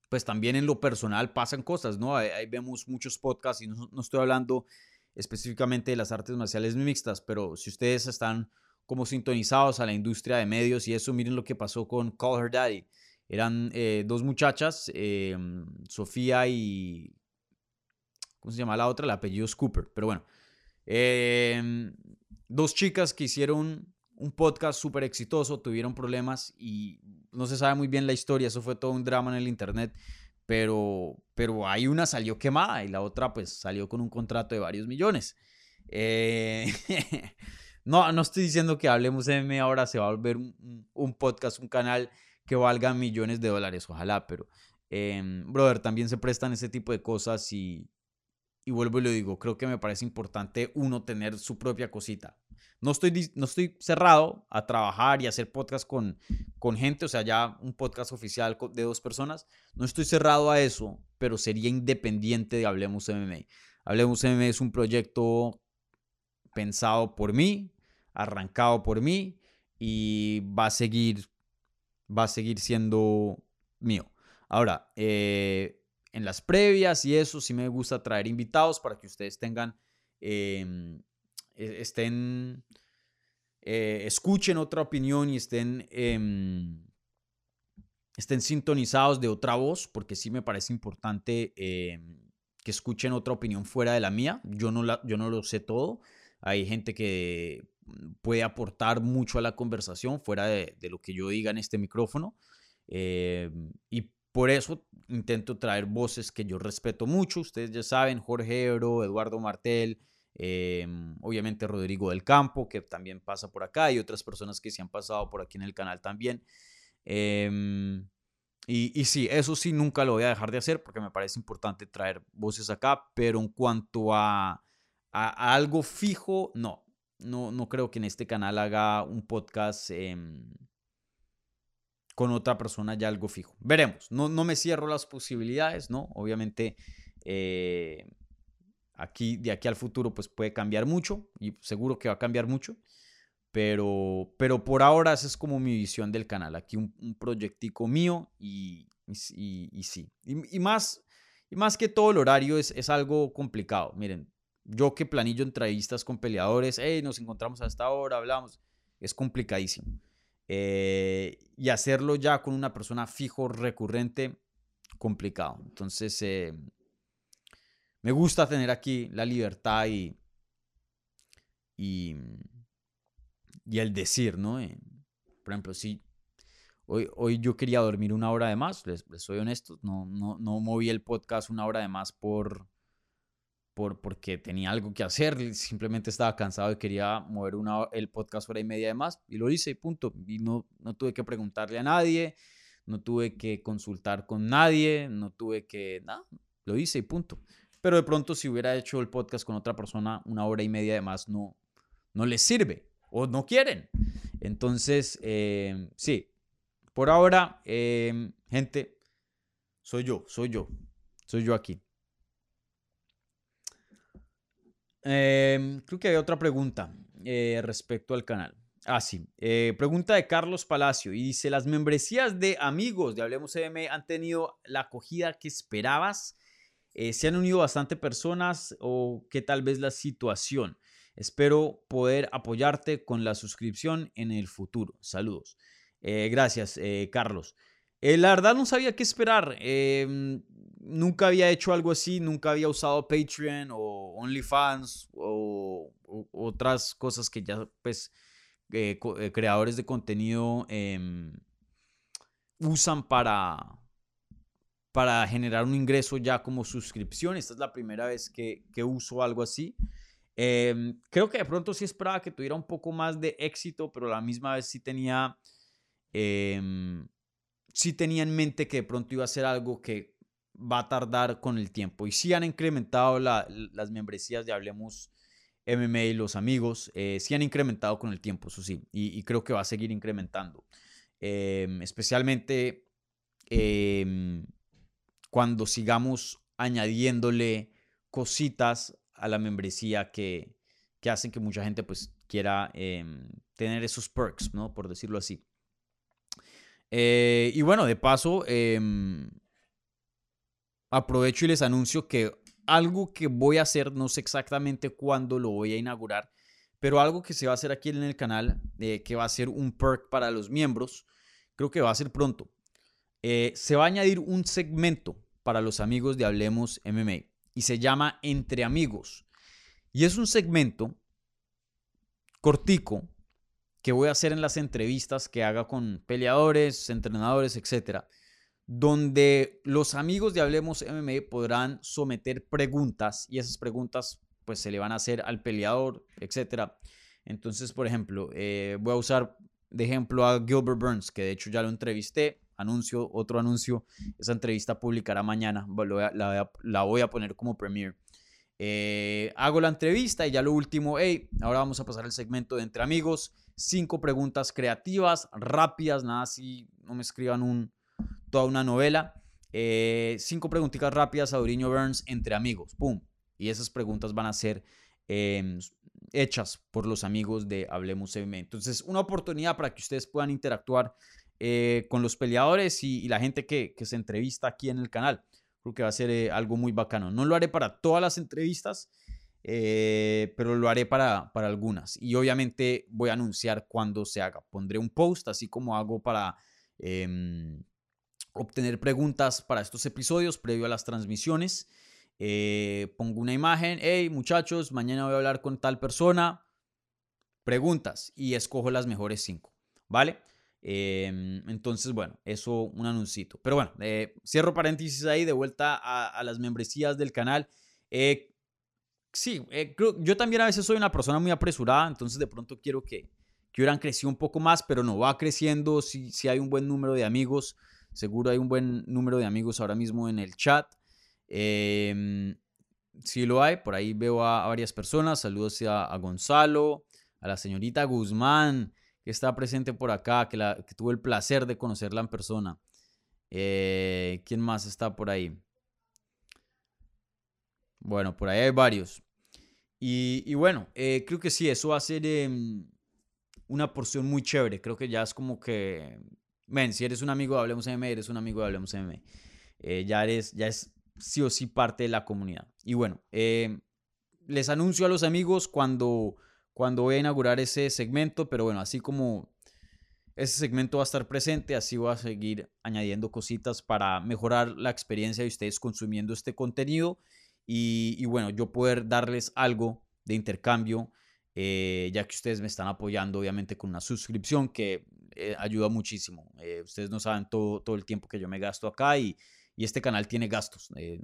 pues también en lo personal pasan cosas, ¿no? Ahí, vemos muchos podcasts y no, estoy hablando específicamente de las artes marciales mixtas, pero si ustedes están como sintonizados a la industria de medios y eso, miren lo que pasó con Call Her Daddy. Eran eh, dos muchachas, em, Sofía y... ¿Cómo se llama la otra? El apellido es Cooper, pero bueno. Em, dos chicas que hicieron un podcast súper exitoso, tuvieron problemas y no se sabe muy bien la historia, eso fue todo un drama en el internet, pero, pero hay una salió quemada y la otra pues salió con un contrato de varios millones. Eh, no, no estoy diciendo que Hablemos M ahora se va a volver un, podcast, un canal que valgan millones de dólares, ojalá, pero, em, brother, también se prestan ese tipo de cosas y, y vuelvo y lo digo, creo que me parece importante uno tener su propia cosita. No estoy, no estoy cerrado a trabajar y hacer podcast con, con gente, o sea, ya un podcast oficial de dos personas. No estoy cerrado a eso, pero sería independiente de Hablemos MMA. Hablemos MMA es un proyecto pensado por mí, arrancado por mí y va a seguir va a seguir siendo mío. Ahora, eh, en las previas y eso sí me gusta traer invitados para que ustedes tengan, em, estén, eh, escuchen otra opinión y estén, em, estén sintonizados de otra voz, porque sí me parece importante em, que escuchen otra opinión fuera de la mía. Yo no, la, yo no lo sé todo. Hay gente que puede aportar mucho a la conversación fuera de, lo que yo diga en este micrófono. Eh, y por eso intento traer voces que yo respeto mucho. Ustedes ya saben, Jorge Ebro, Eduardo Martel, eh, obviamente Rodrigo del Campo, que también pasa por acá, y otras personas que se han pasado por aquí en el canal también. Eh, y, y, sí, eso sí, nunca lo voy a dejar de hacer porque me parece importante traer voces acá, pero en cuanto a, a algo fijo, no, no, no creo que en este canal haga un podcast em, con otra persona ya algo fijo. Veremos. No, no me cierro las posibilidades, ¿no? Obviamente, eh, aquí, de aquí al futuro, pues puede cambiar mucho y seguro que va a cambiar mucho. Pero, pero por ahora esa es como mi visión del canal. Aquí un, proyectico mío y, y, sí. Y, más, y más que todo el horario es, es algo complicado. Miren, yo que planillo entrevistas con peleadores, hey, nos encontramos a esta hora, hablamos, es complicadísimo. Eh, y hacerlo ya con una persona fijo, recurrente, complicado. Entonces, eh, me gusta tener aquí la libertad y, y, el decir, ¿no? Eh, por ejemplo, si hoy, hoy yo quería dormir una hora de más, les, soy honesto, no, no, no moví el podcast una hora de más por por, porque tenía algo que hacer, simplemente estaba cansado y quería mover una, el podcast hora y media de más y lo hice y punto. Y no, no tuve que preguntarle a nadie, no tuve que consultar con nadie, no tuve que, nada, lo hice y punto. Pero de pronto si hubiera hecho el podcast con otra persona una hora y media de más no, no les sirve o no quieren. Entonces, eh, sí, por ahora, eh, gente, soy yo, soy yo, soy yo aquí. Em, creo que hay otra pregunta eh, respecto al canal. Ah, sí. Eh, pregunta de Carlos Palacio y dice, ¿las membresías de amigos de Hablemos han tenido la acogida que esperabas? Eh, ¿Se han unido bastante personas o qué tal vez la situación? Espero poder apoyarte con la suscripción en el futuro. Saludos. gracias, Carlos. la verdad no sabía qué esperar. Em, nunca había hecho algo así, nunca había usado Patreon o OnlyFans o, otras cosas que ya pues eh, eh, creadores de contenido em, usan para, para generar un ingreso ya como suscripción. Esta es la primera vez que, uso algo así. Em, creo que de pronto sí esperaba que tuviera un poco más de éxito, pero la misma vez sí tenía, em, sí tenía en mente que de pronto iba a ser algo que va a tardar con el tiempo. Y sí han incrementado las membresías de Hablemos MMA y los amigos, eh, sí han incrementado con el tiempo, eso sí, y, creo que va a seguir incrementando. Em, especialmente cuando sigamos añadiéndole cositas a la membresía que, que hacen que mucha gente pues quiera em, tener esos perks, ¿no? Por decirlo así. Eh, y bueno, de paso, aprovecho y les anuncio que algo que voy a hacer, no sé exactamente cuándo lo voy a inaugurar, pero algo que se va a hacer aquí en el canal, eh, que va a ser un perk para los miembros, creo que va a ser pronto. Eh, se va a añadir un segmento para los amigos de Hablemos MMA y se llama Entre Amigos. Y es un segmento cortico que voy a hacer en las entrevistas que haga con peleadores, entrenadores, etcétera donde los amigos de Hablemos MMA podrán someter preguntas y esas preguntas pues se le van a hacer al peleador, etc. Entonces, por ejemplo, eh, voy a usar de ejemplo a Gilbert Burns, que de hecho ya lo entrevisté. Anuncio, otro anuncio. Esa entrevista publicará mañana. La voy a, poner como premiere. Eh, hago la entrevista y ya lo último, hey, ahora vamos a pasar al segmento de entre amigos. Cinco preguntas creativas, rápidas, nada así, no me escriban un, toda una novela. Eh, cinco preguntitas rápidas a Duriño Burns entre amigos, pum. Y esas preguntas van a ser em, hechas por los amigos de Hablemos MMA. Entonces, una oportunidad para que ustedes puedan interactuar eh, con los peleadores y, la gente que, se entrevista aquí en el canal. Creo que va a ser eh, algo muy bacano. No lo haré para todas las entrevistas, eh, pero lo haré para, para algunas. Y obviamente voy a anunciar cuando se haga. Pondré un post, así como hago para em, obtener preguntas para estos episodios previo a las transmisiones. Pongo una imagen, hey muchachos, mañana voy a hablar con tal persona, preguntas y escojo las mejores cinco, ¿vale? Em, entonces, bueno, eso un anuncito. Pero bueno, eh, cierro paréntesis ahí, de vuelta a, las membresías del canal. Eh, sí, yo también a veces soy una persona muy apresurada, entonces de pronto quiero que, que hubieran crecido un poco más, pero no va creciendo si, si hay un buen número de amigos. Seguro hay un buen número de amigos ahora mismo en el chat. Eh, sí lo hay, por ahí veo a, varias personas. Saludos a, Gonzalo, a la señorita Guzmán, que está presente por acá, que, la, tuve el placer de conocerla en persona. Eh, ¿Quién más está por ahí? Bueno, por ahí hay varios. Y, bueno, eh, creo que sí, eso va a ser em, una porción muy chévere. Creo que ya es como que, ven, si eres un amigo de Hablemos M, eres un amigo de Hablemos M. Eh, ya eres, ya es sí o sí parte de la comunidad. Y bueno, les anuncio a los amigos cuando, cuando voy a inaugurar ese segmento, pero bueno, así como ese segmento va a estar presente, así voy a seguir añadiendo cositas para mejorar la experiencia de ustedes consumiendo este contenido y, bueno, yo poder darles algo de intercambio, eh, ya que ustedes me están apoyando obviamente con una suscripción que eh, ayuda muchísimo. ustedes no saben todo, todo el tiempo que yo me gasto acá y, y este canal tiene gastos. Eh,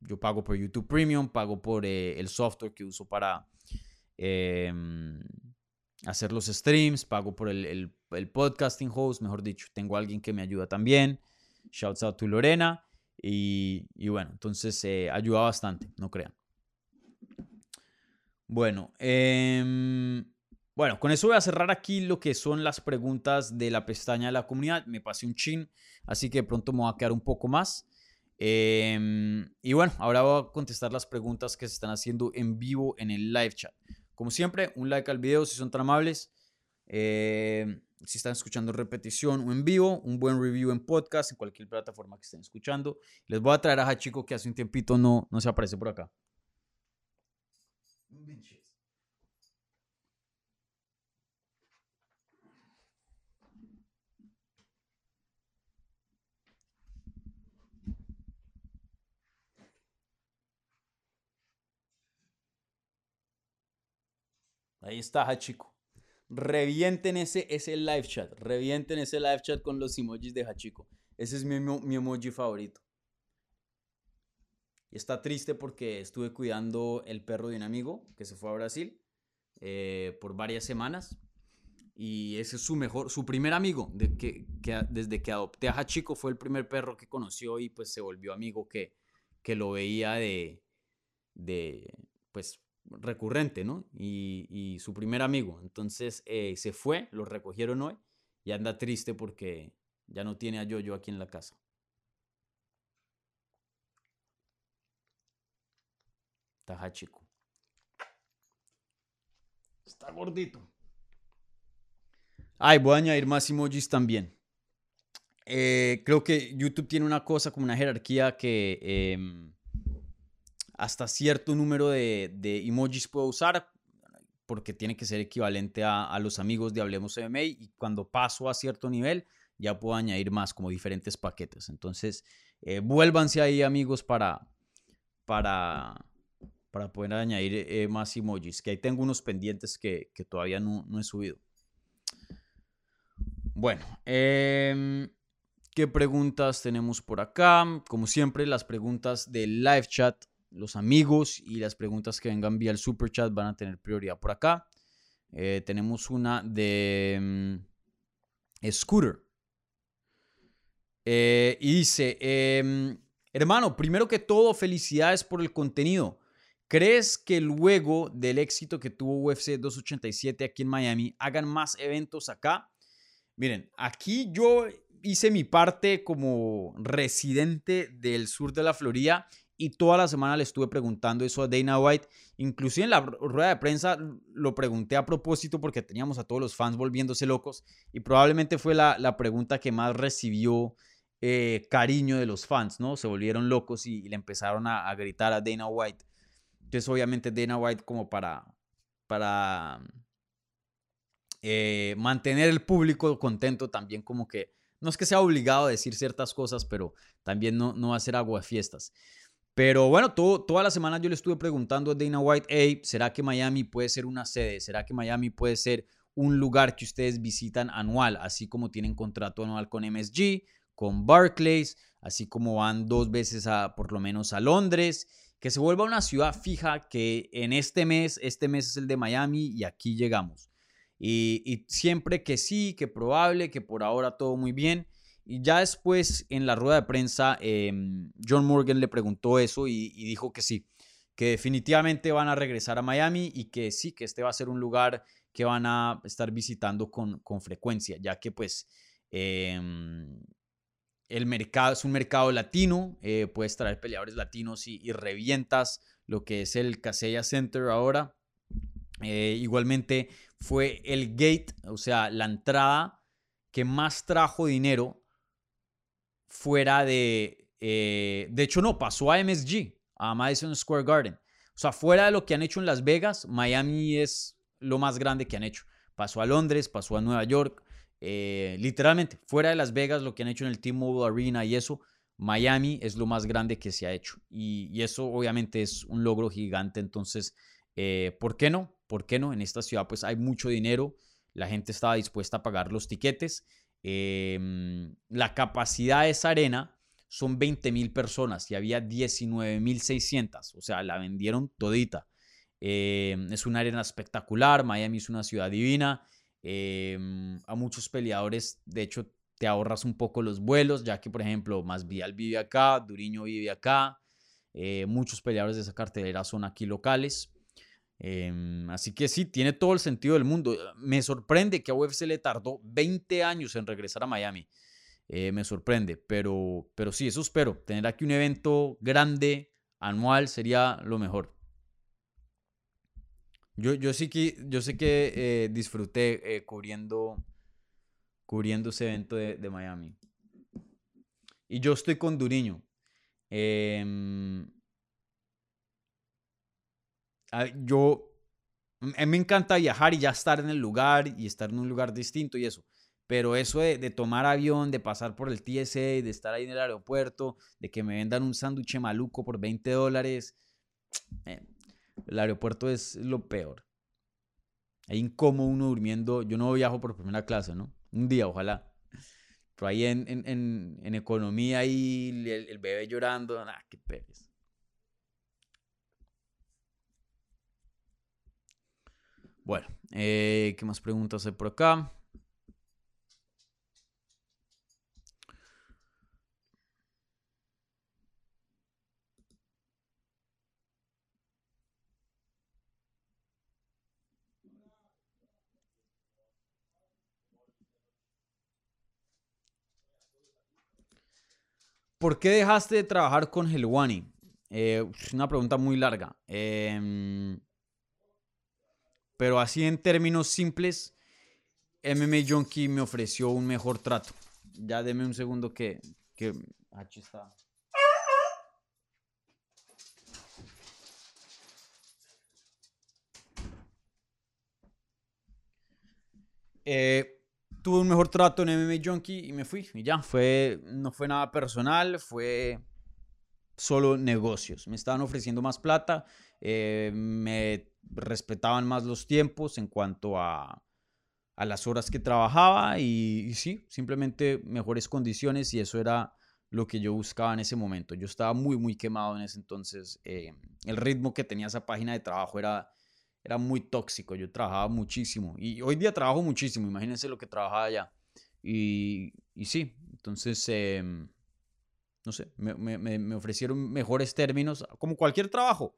yo pago por YouTube Premium, pago por eh, el software que uso para em, hacer los streams, pago por el, podcasting host, mejor dicho, tengo alguien que me ayuda también. Shouts out to Lorena. Y, bueno, entonces eh, ayuda bastante, no crean. Bueno, em, bueno, con eso voy a cerrar aquí lo que son las preguntas de la pestaña de la comunidad. Me pasé un chin, así que pronto me voy a quedar un poco más. Em, y bueno, ahora voy a contestar las preguntas que se están haciendo en vivo en el live chat. Como siempre, un like al video si son tan amables. Em, si están escuchando repetición o en vivo, un buen review en podcast, en cualquier plataforma que estén escuchando. Les voy a traer a Hachiko que hace un tiempito no, no se aparece por acá. Ahí está, Hachiko. Revienten ese, ese live chat. Revienten ese live chat con los emojis de Hachiko. Ese es mi, mi emoji favorito. Y está triste porque estuve cuidando el perro de un amigo que se fue a Brasil eh, por varias semanas. Y ese es su mejor, su primer amigo. De que, desde que adopté a Hachiko fue el primer perro que conoció y pues se volvió amigo que, que lo veía de, de, pues recurrente, ¿no? Y, su primer amigo. Entonces eh, se fue, lo recogieron hoy y anda triste porque ya no tiene a Yoyo aquí en la casa. Taja chico. Está gordito. Ay, voy a añadir más emojis también. Eh, creo que YouTube tiene una cosa como una jerarquía que em, hasta cierto número de, emojis puedo usar porque tiene que ser equivalente a, los amigos de Hablemos MMA y cuando paso a cierto nivel ya puedo añadir más como diferentes paquetes. Entonces, eh, vuélvanse ahí amigos para, para, para poder añadir eh, más emojis, que ahí tengo unos pendientes que, todavía no, he subido. Bueno, em, ¿qué preguntas tenemos por acá? Como siempre, las preguntas del live chat los amigos y las preguntas que vengan vía el super chat van a tener prioridad por acá. Eh, tenemos una de mm, Scooter. Eh, y dice, em, hermano, primero que todo, felicidades por el contenido. ¿Crees que luego del éxito que tuvo UFC 287 aquí en Miami, hagan más eventos acá? Miren, aquí yo hice mi parte como residente del sur de la Florida y toda la semana le estuve preguntando eso a Dana White. Inclusive en la rueda de prensa lo pregunté a propósito porque teníamos a todos los fans volviéndose locos y probablemente fue la, pregunta que más recibió eh, cariño de los fans, ¿no? Se volvieron locos y, le empezaron a, gritar a Dana White. Entonces obviamente Dana White como para, para eh, mantener el público contento también como que no es que sea obligado a decir ciertas cosas, pero también no, no va a ser fiestas. Pero bueno, toda la semana yo le estuve preguntando a Dana White, hey, ¿será que Miami puede ser una sede? ¿Será que Miami puede ser un lugar que ustedes visitan anual, así como tienen contrato anual con MSG, con Barclays, así como van dos veces por lo menos a Londres, que se vuelva una ciudad fija que en este mes, este mes es el de Miami y aquí llegamos. Y, siempre que sí, que probable, que por ahora todo muy bien. Y ya después en la rueda de prensa, em, John Morgan le preguntó eso y, dijo que sí, que definitivamente van a regresar a Miami y que sí, que este va a ser un lugar que van a estar visitando con, con frecuencia, ya que pues em, el mercado es un mercado latino, eh, puedes traer peleadores latinos y, revientas lo que es el Casella Center ahora. Eh, igualmente fue el gate, o sea, la entrada que más trajo dinero fuera de... Eh, de hecho, no, pasó a MSG, a Madison Square Garden. O sea, fuera de lo que han hecho en Las Vegas, Miami es lo más grande que han hecho. Pasó a Londres, pasó a Nueva York. Eh, literalmente, fuera de Las Vegas, lo que han hecho en el T-Mobile Arena y eso, Miami es lo más grande que se ha hecho. Y, eso obviamente es un logro gigante. Entonces, eh, ¿por qué no? ¿Por qué no? En esta ciudad pues hay mucho dinero, la gente estaba dispuesta a pagar los tiquetes. Em, la capacidad de esa arena son 20 mil personas y había 19 mil 600, o sea, la vendieron todita. Em, es una arena espectacular, Miami es una ciudad divina. Em, a muchos peleadores, de hecho, te ahorras un poco los vuelos, ya que, por ejemplo, Masvidal vive acá, Duriño vive acá. Eh, muchos peleadores de esa cartelera son aquí locales. Em, así que sí, tiene todo el sentido del mundo. Me sorprende que a UFC le tardó 20 años en regresar a Miami. Eh, me sorprende, pero, pero sí, eso espero. Tener aquí un evento grande, anual, sería lo mejor. Yo, yo sí que, yo sé que eh, disfruté eh, cubriendo, cubriendo ese evento de, de, Miami. Y yo estoy con Duriño. Eh, yo, a mí me encanta viajar y ya estar en el lugar y estar en un lugar distinto y eso. Pero eso de, tomar avión, de pasar por el TSA, de estar ahí en el aeropuerto, de que me vendan un sándwich maluco por 20 dólares, eh, el aeropuerto es lo peor. Hay incómodo uno durmiendo. Yo no viajo por primera clase, ¿no? Un día, ojalá. Pero ahí en, en, en, economía, ahí el, bebé llorando, ah, qué pereza. Bueno, eh, ¿qué más preguntas hay por acá? ¿Por qué dejaste de trabajar con Helwani? Eh, una pregunta muy larga. Eh, pero así en términos simples, MMA Junkie me ofreció un mejor trato. Ya deme un segundo que... que está. Eh, tuve un mejor trato en MMA Junkie y me fui. Y ya, fue, no fue nada personal, fue solo negocios. Me estaban ofreciendo más plata, eh, me respetaban más los tiempos en cuanto a, a las horas que trabajaba y, sí, simplemente mejores condiciones y eso era lo que yo buscaba en ese momento. Yo estaba muy, muy quemado en ese entonces. Eh, el ritmo que tenía esa página de trabajo era, era muy tóxico. Yo trabajaba muchísimo. Y hoy día trabajo muchísimo. Imagínense lo que trabajaba allá. Y, y sí, entonces, em, no sé, me, me, me ofrecieron mejores términos, como cualquier trabajo.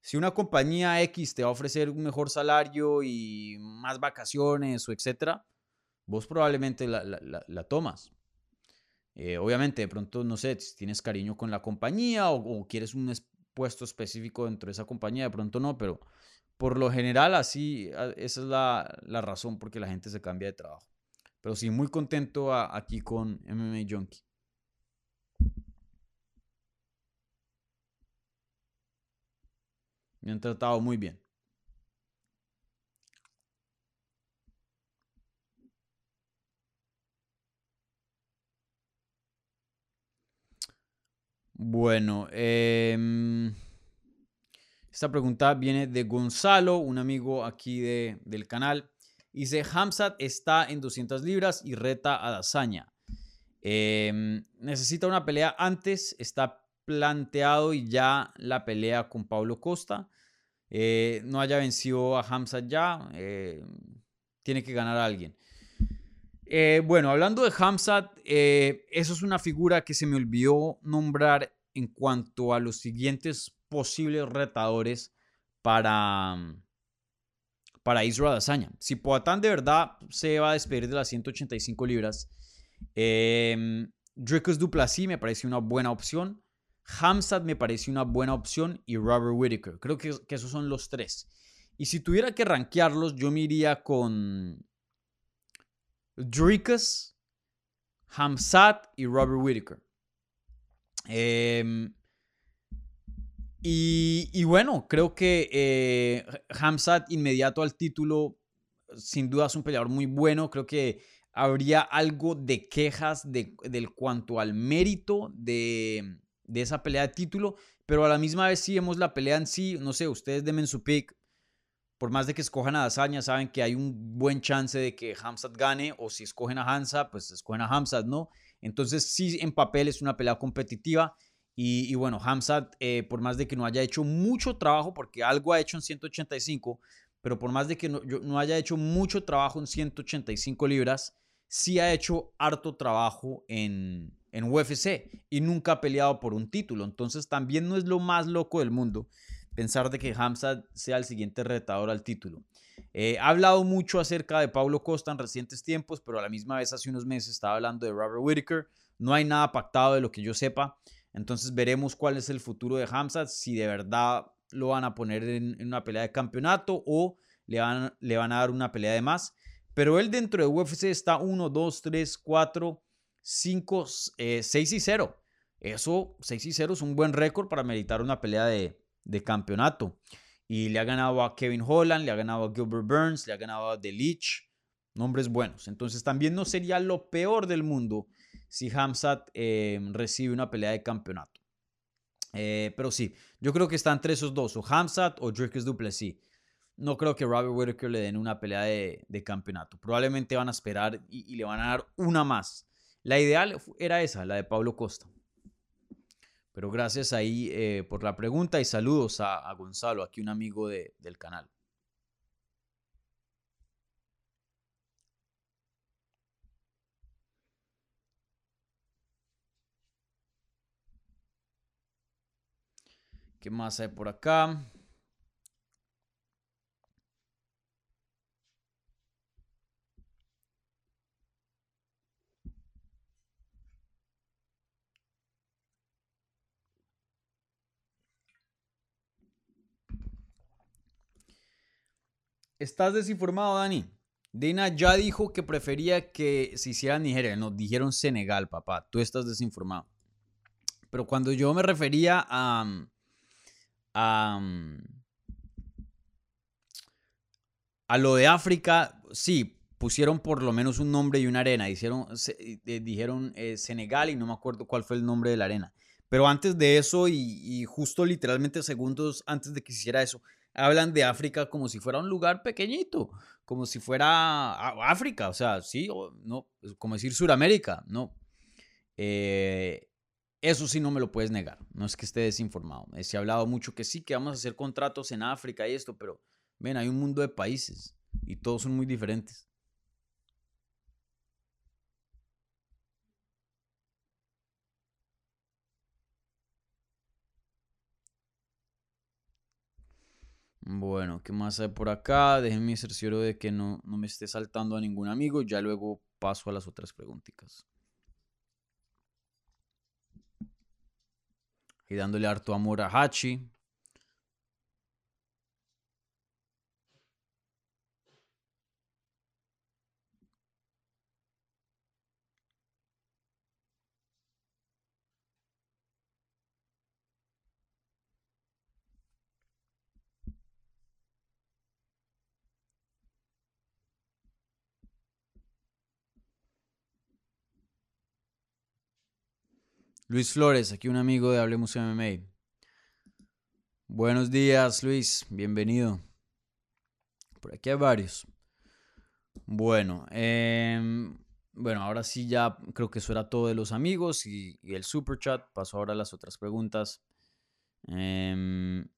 Si una compañía X te va a ofrecer un mejor salario y más vacaciones o etcétera, vos probablemente la, la, la tomas. Eh, obviamente, de pronto, no sé, si tienes cariño con la compañía o, quieres un puesto específico dentro de esa compañía, de pronto no, pero por lo general así, esa es la, la razón por que la gente se cambia de trabajo. Pero sí, muy contento aquí con MMA Junkie. Me han tratado muy bien. Bueno, em, esta pregunta viene de Gonzalo, un amigo aquí del canal. Dice, Hamzat está en 200 libras y reta a Dazaña. Em, necesita una pelea antes, está planteado y ya la pelea con Pablo Costa. Eh, no haya vencido a Hamzat ya, eh, tiene que ganar a alguien. Eh, bueno, hablando de Hamzat, eso es una figura que se me olvidó nombrar en cuanto a los siguientes posibles retadores para, para Israel Azaña. Si Poatán de verdad se va a despedir de las 185 libras, eh, Duplessis me parece una buena opción. Hamzat me parece una buena opción y Robert Whitaker. Creo que, esos son los tres. Y si tuviera que rankearlos, yo me iría con Dricus, Hamzat y Robert Whitaker. Em, y, bueno, creo que eh, inmediato al título, sin duda es un peleador muy bueno. Creo que habría algo de quejas de, del cuanto al mérito de, de esa pelea de título, pero a la misma vez si vemos la pelea en sí, no sé, ustedes denme su pick, por más de que escojan a Dazaña, saben que hay un buen chance de que Hamzat gane, o si escogen a Hansa, pues escogen a Hamzat, ¿no? Entonces sí, en papel es una pelea competitiva, y, bueno, Hamzat, eh, por más de que no haya hecho mucho trabajo, porque algo ha hecho en 185, pero por más de que no, no haya hecho mucho trabajo en 185 libras, sí ha hecho harto trabajo en, en UFC y nunca ha peleado por un título. Entonces también no es lo más loco del mundo pensar de que Hamza sea el siguiente retador al título. Eh, ha hablado mucho acerca de Paulo Costa en recientes tiempos, pero a la misma vez hace unos meses estaba hablando de Robert Whitaker. No hay nada pactado de lo que yo sepa. Entonces veremos cuál es el futuro de Hamza, si de verdad lo van a poner en, una pelea de campeonato o le van, le van a dar una pelea de más. Pero él dentro de UFC está 1, 2, 3, 4, 5, 6 y 0. Eso, 6 y 0 es un buen récord para meditar una pelea de, campeonato. Y le ha ganado a Kevin Holland, le ha ganado a Gilbert Burns, le ha ganado a The Leech. Nombres buenos. Entonces también no sería lo peor del mundo si Hamzat em, recibe una pelea de campeonato. Eh, pero sí, yo creo que está entre esos dos, o Hamzat o Dricus Duplessis. No creo que Robert Whitaker le den una pelea de, campeonato. Probablemente van a esperar y, le van a dar una más. La ideal era esa, la de Pablo Costa. Pero gracias ahí eh, por la pregunta y saludos a, Gonzalo, aquí un amigo del canal. ¿Qué más hay por acá? Estás desinformado, Dani. Dina ya dijo que prefería que se hiciera Nigeria. No, dijeron Senegal, papá. Tú estás desinformado. Pero cuando yo me refería a. a, a lo de África, sí, pusieron por lo menos un nombre y una arena. Hicieron, eh, dijeron eh, Senegal y no me acuerdo cuál fue el nombre de la arena. Pero antes de eso, y, y justo literalmente segundos antes de que hiciera eso, hablan de África como si fuera un lugar pequeñito, como si fuera África, o sea, sí, no, como decir Suramérica, no. Eh, eso sí no me lo puedes negar, no es que esté desinformado. Se ha hablado mucho que sí, que vamos a hacer contratos en África y esto, pero Ven, hay un mundo de países y todos son muy diferentes. Bueno, ¿qué más hay por acá? Déjenme cercioro de que no, no me esté saltando a ningún amigo. Ya luego paso a las otras preguntitas. Y dándole harto amor a Hachi. Luis Flores, aquí un amigo de Hablemos MMA. Buenos días, Luis, bienvenido. Por aquí hay varios. Bueno, em, bueno, ahora sí ya creo que eso era todo de los amigos y, el super chat. Paso ahora a las otras preguntas. Em,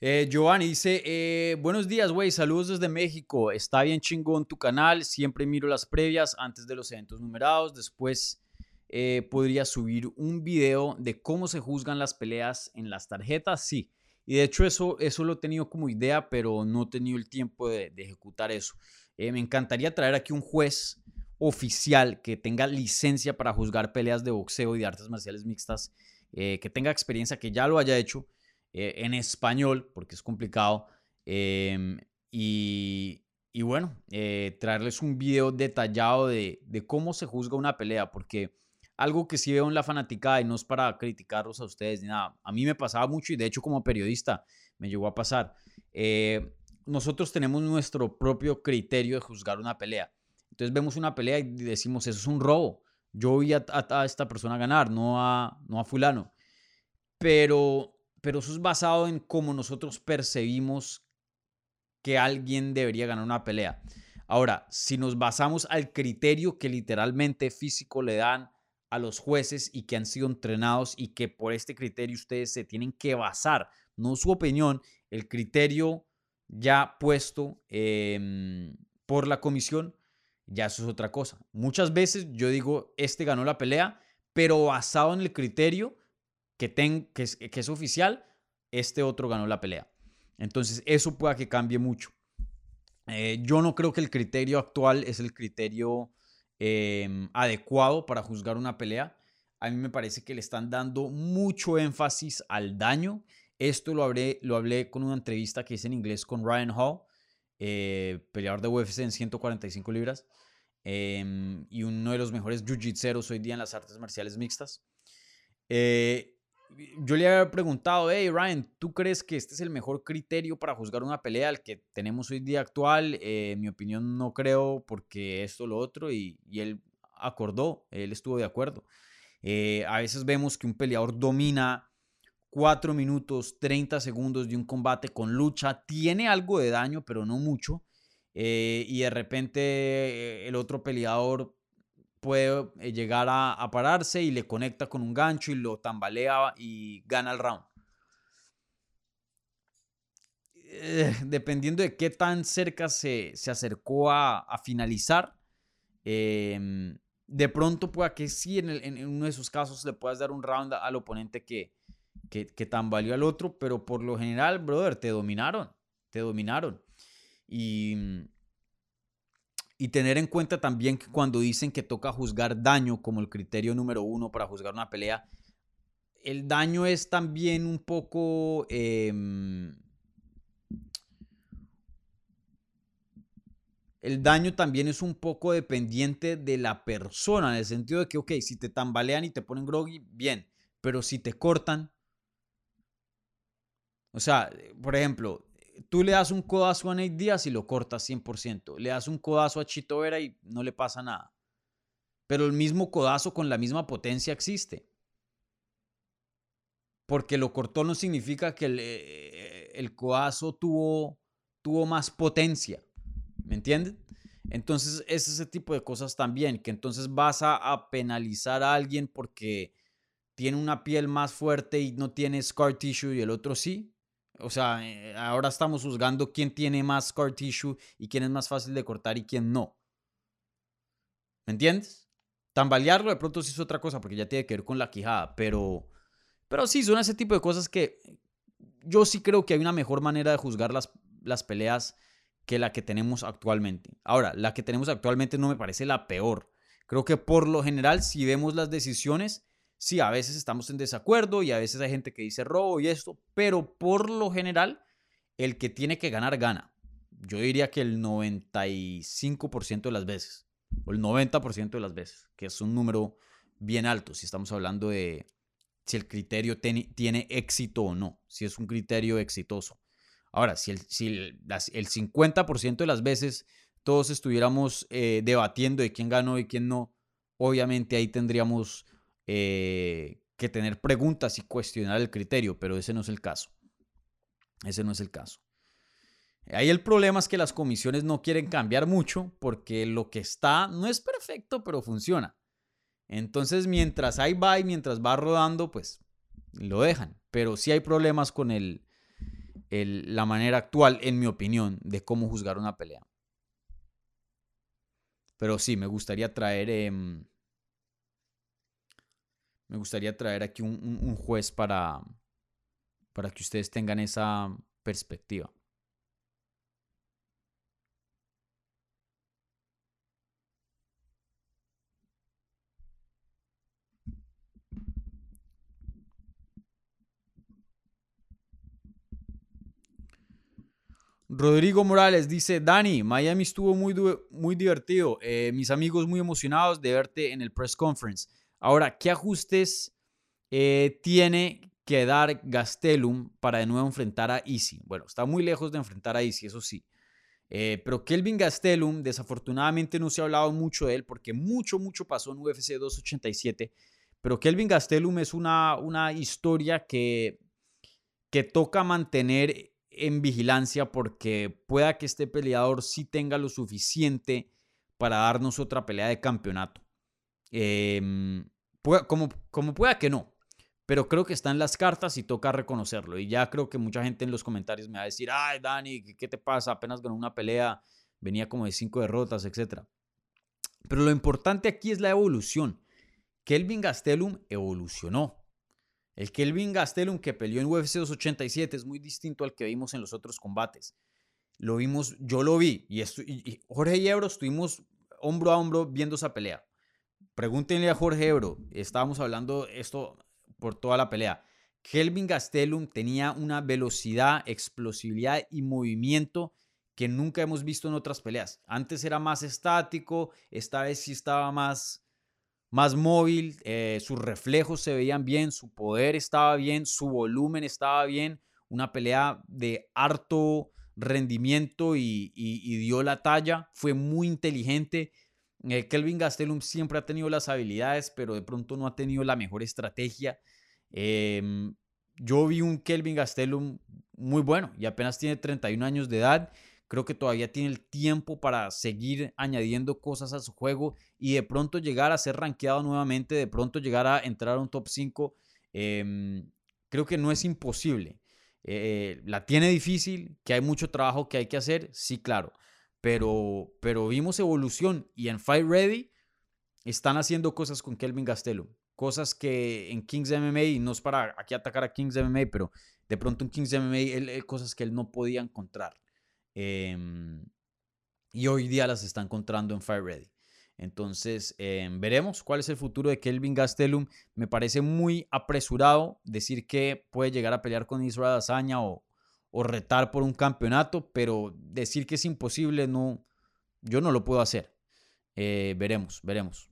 Eh, Giovanni dice, eh, buenos días, güey, saludos desde México, está bien chingón tu canal, siempre miro las previas antes de los eventos numerados, después eh, podría subir un video de cómo se juzgan las peleas en las tarjetas, sí, y de hecho eso, eso lo he tenido como idea, pero no he tenido el tiempo de, de ejecutar eso. me encantaría traer aquí un juez oficial que tenga licencia para juzgar peleas de boxeo y de artes marciales mixtas, que tenga experiencia, que ya lo haya hecho eh, en español, porque es complicado. Em, y, bueno, eh, traerles un video detallado de, cómo se juzga una pelea, porque algo que sí veo en la fanaticada y no es para criticarlos a ustedes ni nada, a mí me pasaba mucho y de hecho como periodista me llegó a pasar. Eh, nosotros tenemos nuestro propio criterio de juzgar una pelea. Entonces vemos una pelea y decimos, eso es un robo. Yo vi a, esta persona ganar, no a, no a fulano. Pero pero eso es basado en cómo nosotros percibimos que alguien debería ganar una pelea. Ahora, si nos basamos al criterio que literalmente físico le dan a los jueces y que han sido entrenados y que por este criterio ustedes se tienen que basar, no su opinión, el criterio ya puesto em, por la comisión, ya eso es otra cosa. Muchas veces yo digo, este ganó la pelea, pero basado en el criterio que, es oficial, este otro ganó la pelea. Entonces, eso pueda que cambie mucho. Eh, yo no creo que el criterio actual es el criterio em, adecuado para juzgar una pelea. A mí me parece que le están dando mucho énfasis al daño. Esto lo hablé, lo hablé con una entrevista que hice en inglés con Ryan Hall, eh, peleador de UFC en 145 libras em, y uno de los mejores jiu-jitseros hoy día en las artes marciales mixtas. Eh, yo le había preguntado, hey Ryan, ¿tú crees que este es el mejor criterio para juzgar una pelea al que tenemos hoy día actual? Eh, en mi opinión no creo porque esto, lo otro, y, él acordó, él estuvo de acuerdo. Eh, a veces vemos que un peleador domina 4 minutos, 30 segundos de un combate con lucha, tiene algo de daño, pero no mucho. Eh, y de repente el otro peleador puede eh, llegar a, pararse y le conecta con un gancho y lo tambalea y gana el round. Eh, dependiendo de qué tan cerca se, acercó a, finalizar, em, de pronto pueda que sí, en, uno de esos casos le puedas dar un round al oponente que, que, que tambaleó al otro, pero por lo general, brother, te dominaron, te dominaron. Y, y tener en cuenta también que cuando dicen que toca juzgar daño como el criterio número uno para juzgar una pelea, el daño es también un poco... Em, el daño también es un poco dependiente de la persona, en el sentido de que, ok, si te tambalean y te ponen groggy, bien, pero si te cortan, o sea, por ejemplo, tú le das un codazo a Nate Díaz y lo cortas 100%. Le das un codazo a Chito Vera y no le pasa nada. Pero el mismo codazo con la misma potencia existe. Porque lo cortó no significa que el, eh, el codazo tuvo, tuvo más potencia. ¿Me entienden? Entonces es ese tipo de cosas también, que entonces vas a, a penalizar a alguien porque tiene una piel más fuerte y no tiene scar tissue y el otro sí. O sea, eh, ahora estamos juzgando quién tiene más scar tissue y quién es más fácil de cortar y quién no. ¿Me entiendes? Tambalearlo de pronto sí es otra cosa porque ya tiene que ver con la quijada, pero, pero sí, son ese tipo de cosas que yo sí creo que hay una mejor manera de juzgar las, las peleas que la que tenemos actualmente. Ahora, la que tenemos actualmente no me parece la peor. Creo que por lo general, si vemos las decisiones, sí, a veces estamos en desacuerdo y a veces hay gente que dice robo y esto, pero por lo general, el que tiene que ganar, gana. Yo diría que el 95% de las veces, o el 90% de las veces, que es un número bien alto si estamos hablando de si el criterio tiene éxito o no, si es un criterio exitoso. Ahora, si el, si el, 50% de las veces todos estuviéramos eh, debatiendo de quién ganó y quién no, obviamente ahí tendríamos eh, que tener preguntas y cuestionar el criterio, pero ese no es el caso. Ese no es el caso. Ahí el problema es que las comisiones no quieren cambiar mucho porque lo que está no es perfecto, pero funciona. Entonces, mientras ahí va y mientras va rodando, pues lo dejan. Pero sí hay problemas con el, la manera actual, en mi opinión, de cómo juzgar una pelea. Pero sí, me gustaría traer. Em, me gustaría traer aquí un, juez para, para que ustedes tengan esa perspectiva. Rodrigo Morales dice, Dani, Miami estuvo muy, muy divertido. Eh, mis amigos muy emocionados de verte en el press conference. Ahora, ¿qué ajustes eh, tiene que dar Gastelum para de nuevo enfrentar a Easy? Bueno, está muy lejos de enfrentar a Easy, eso sí. Eh, pero Kelvin Gastelum, desafortunadamente no se ha hablado mucho de él porque mucho, mucho pasó en UFC 287. Pero Kelvin Gastelum es una, una historia que, que toca mantener en vigilancia porque pueda que este peleador sí tenga lo suficiente para darnos otra pelea de campeonato. Em, como, como pueda que no, pero creo que está en las cartas y toca reconocerlo. Y ya creo que mucha gente en los comentarios me va a decir, ay Dani, ¿qué te pasa? Apenas ganó una pelea, venía como de cinco derrotas, etc. Pero lo importante aquí es la evolución. Kelvin Gastelum evolucionó. El Kelvin Gastelum que peleó en UFC 287 es muy distinto al que vimos en los otros combates. Lo vimos, yo lo vi y, Jorge y Ebro estuvimos hombro a hombro viendo esa pelea. Pregúntenle a Jorge Ebro, estábamos hablando esto por toda la pelea. Kelvin Gastelum tenía una velocidad, explosividad y movimiento que nunca hemos visto en otras peleas. Antes era más estático, esta vez sí estaba más, más móvil, eh, sus reflejos se veían bien, su poder estaba bien, su volumen estaba bien, una pelea de harto rendimiento y, dio la talla, fue muy inteligente. Eh, Kelvin Gastelum siempre ha tenido las habilidades, pero de pronto no ha tenido la mejor estrategia. Em, yo vi un Kelvin Gastelum muy bueno y apenas tiene 31 años de edad Creo que todavía tiene el tiempo para seguir añadiendo cosas a su juego y de pronto llegar a ser rankeado nuevamente, de pronto llegar a entrar a un top 5. Em, creo que no es imposible. Eh, la tiene difícil, que hay mucho trabajo que hay que hacer, sí, claro. Pero, pero vimos evolución y en Fight Ready están haciendo cosas con Kelvin Gastelum. Cosas que en Kings MMA, no es para aquí atacar a Kings MMA, pero de pronto en Kings MMA, cosas que él no podía encontrar. Em, y hoy día las está encontrando en Fire Ready. Entonces, em, veremos cuál es el futuro de Kelvin Gastelum. Me parece muy apresurado decir que puede llegar a pelear con Israel Azaña o, o retar por un campeonato, pero decir que es imposible, no, yo no lo puedo hacer. Eh, veremos, veremos.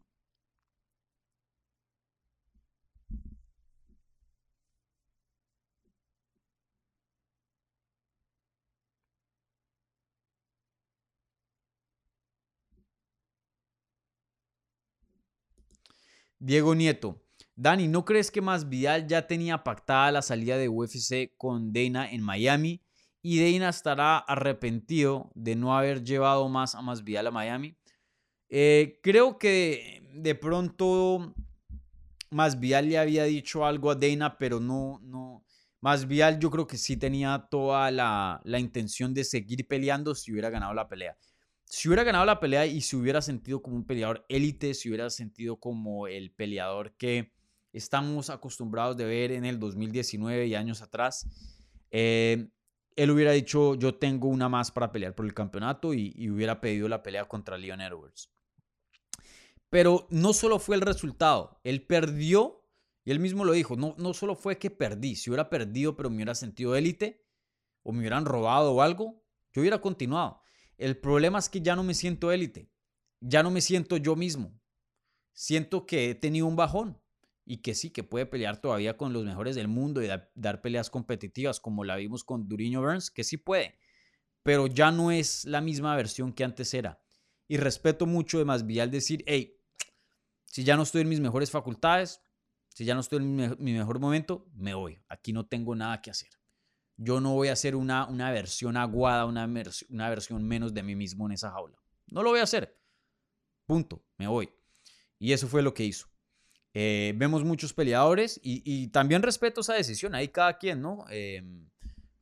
Diego Nieto. Dani, ¿no crees que más Vidal ya tenía pactada la salida de UFC con Dana en Miami y Dana estará arrepentido de no haber llevado más a Masvidal a Miami. Eh, creo que de pronto Masvidal le había dicho algo a Dana, pero no, no. Masvidal yo creo que sí tenía toda la, la intención de seguir peleando si hubiera ganado la pelea. Si hubiera ganado la pelea y se hubiera sentido como un peleador élite, si hubiera sentido como el peleador que estamos acostumbrados de ver en el 2019 y años atrás, eh, él hubiera dicho, yo tengo una más para pelear por el campeonato y, hubiera pedido la pelea contra Leon Edwards. Pero no solo fue el resultado, él perdió, y él mismo lo dijo, no, no solo fue que perdí, si hubiera perdido pero me hubiera sentido élite, o me hubieran robado o algo, yo hubiera continuado. El problema es que ya no me siento élite, ya no me siento yo mismo. Siento que he tenido un bajón y que sí, que puede pelear todavía con los mejores del mundo y dar peleas competitivas como la vimos con Duriño Burns, que sí puede, pero ya no es la misma versión que antes era. Y respeto mucho de Masvidal decir, hey, si ya no estoy en mis mejores facultades, si ya no estoy en mi, mejor momento, me voy. Aquí no tengo nada que hacer. Yo no voy a hacer una, una versión aguada, una, una versión menos de mí mismo en esa jaula. No lo voy a hacer. Punto. Me voy. Y eso fue lo que hizo. Eh, vemos muchos peleadores y, también respeto esa decisión. Ahí cada quien, ¿no? Em,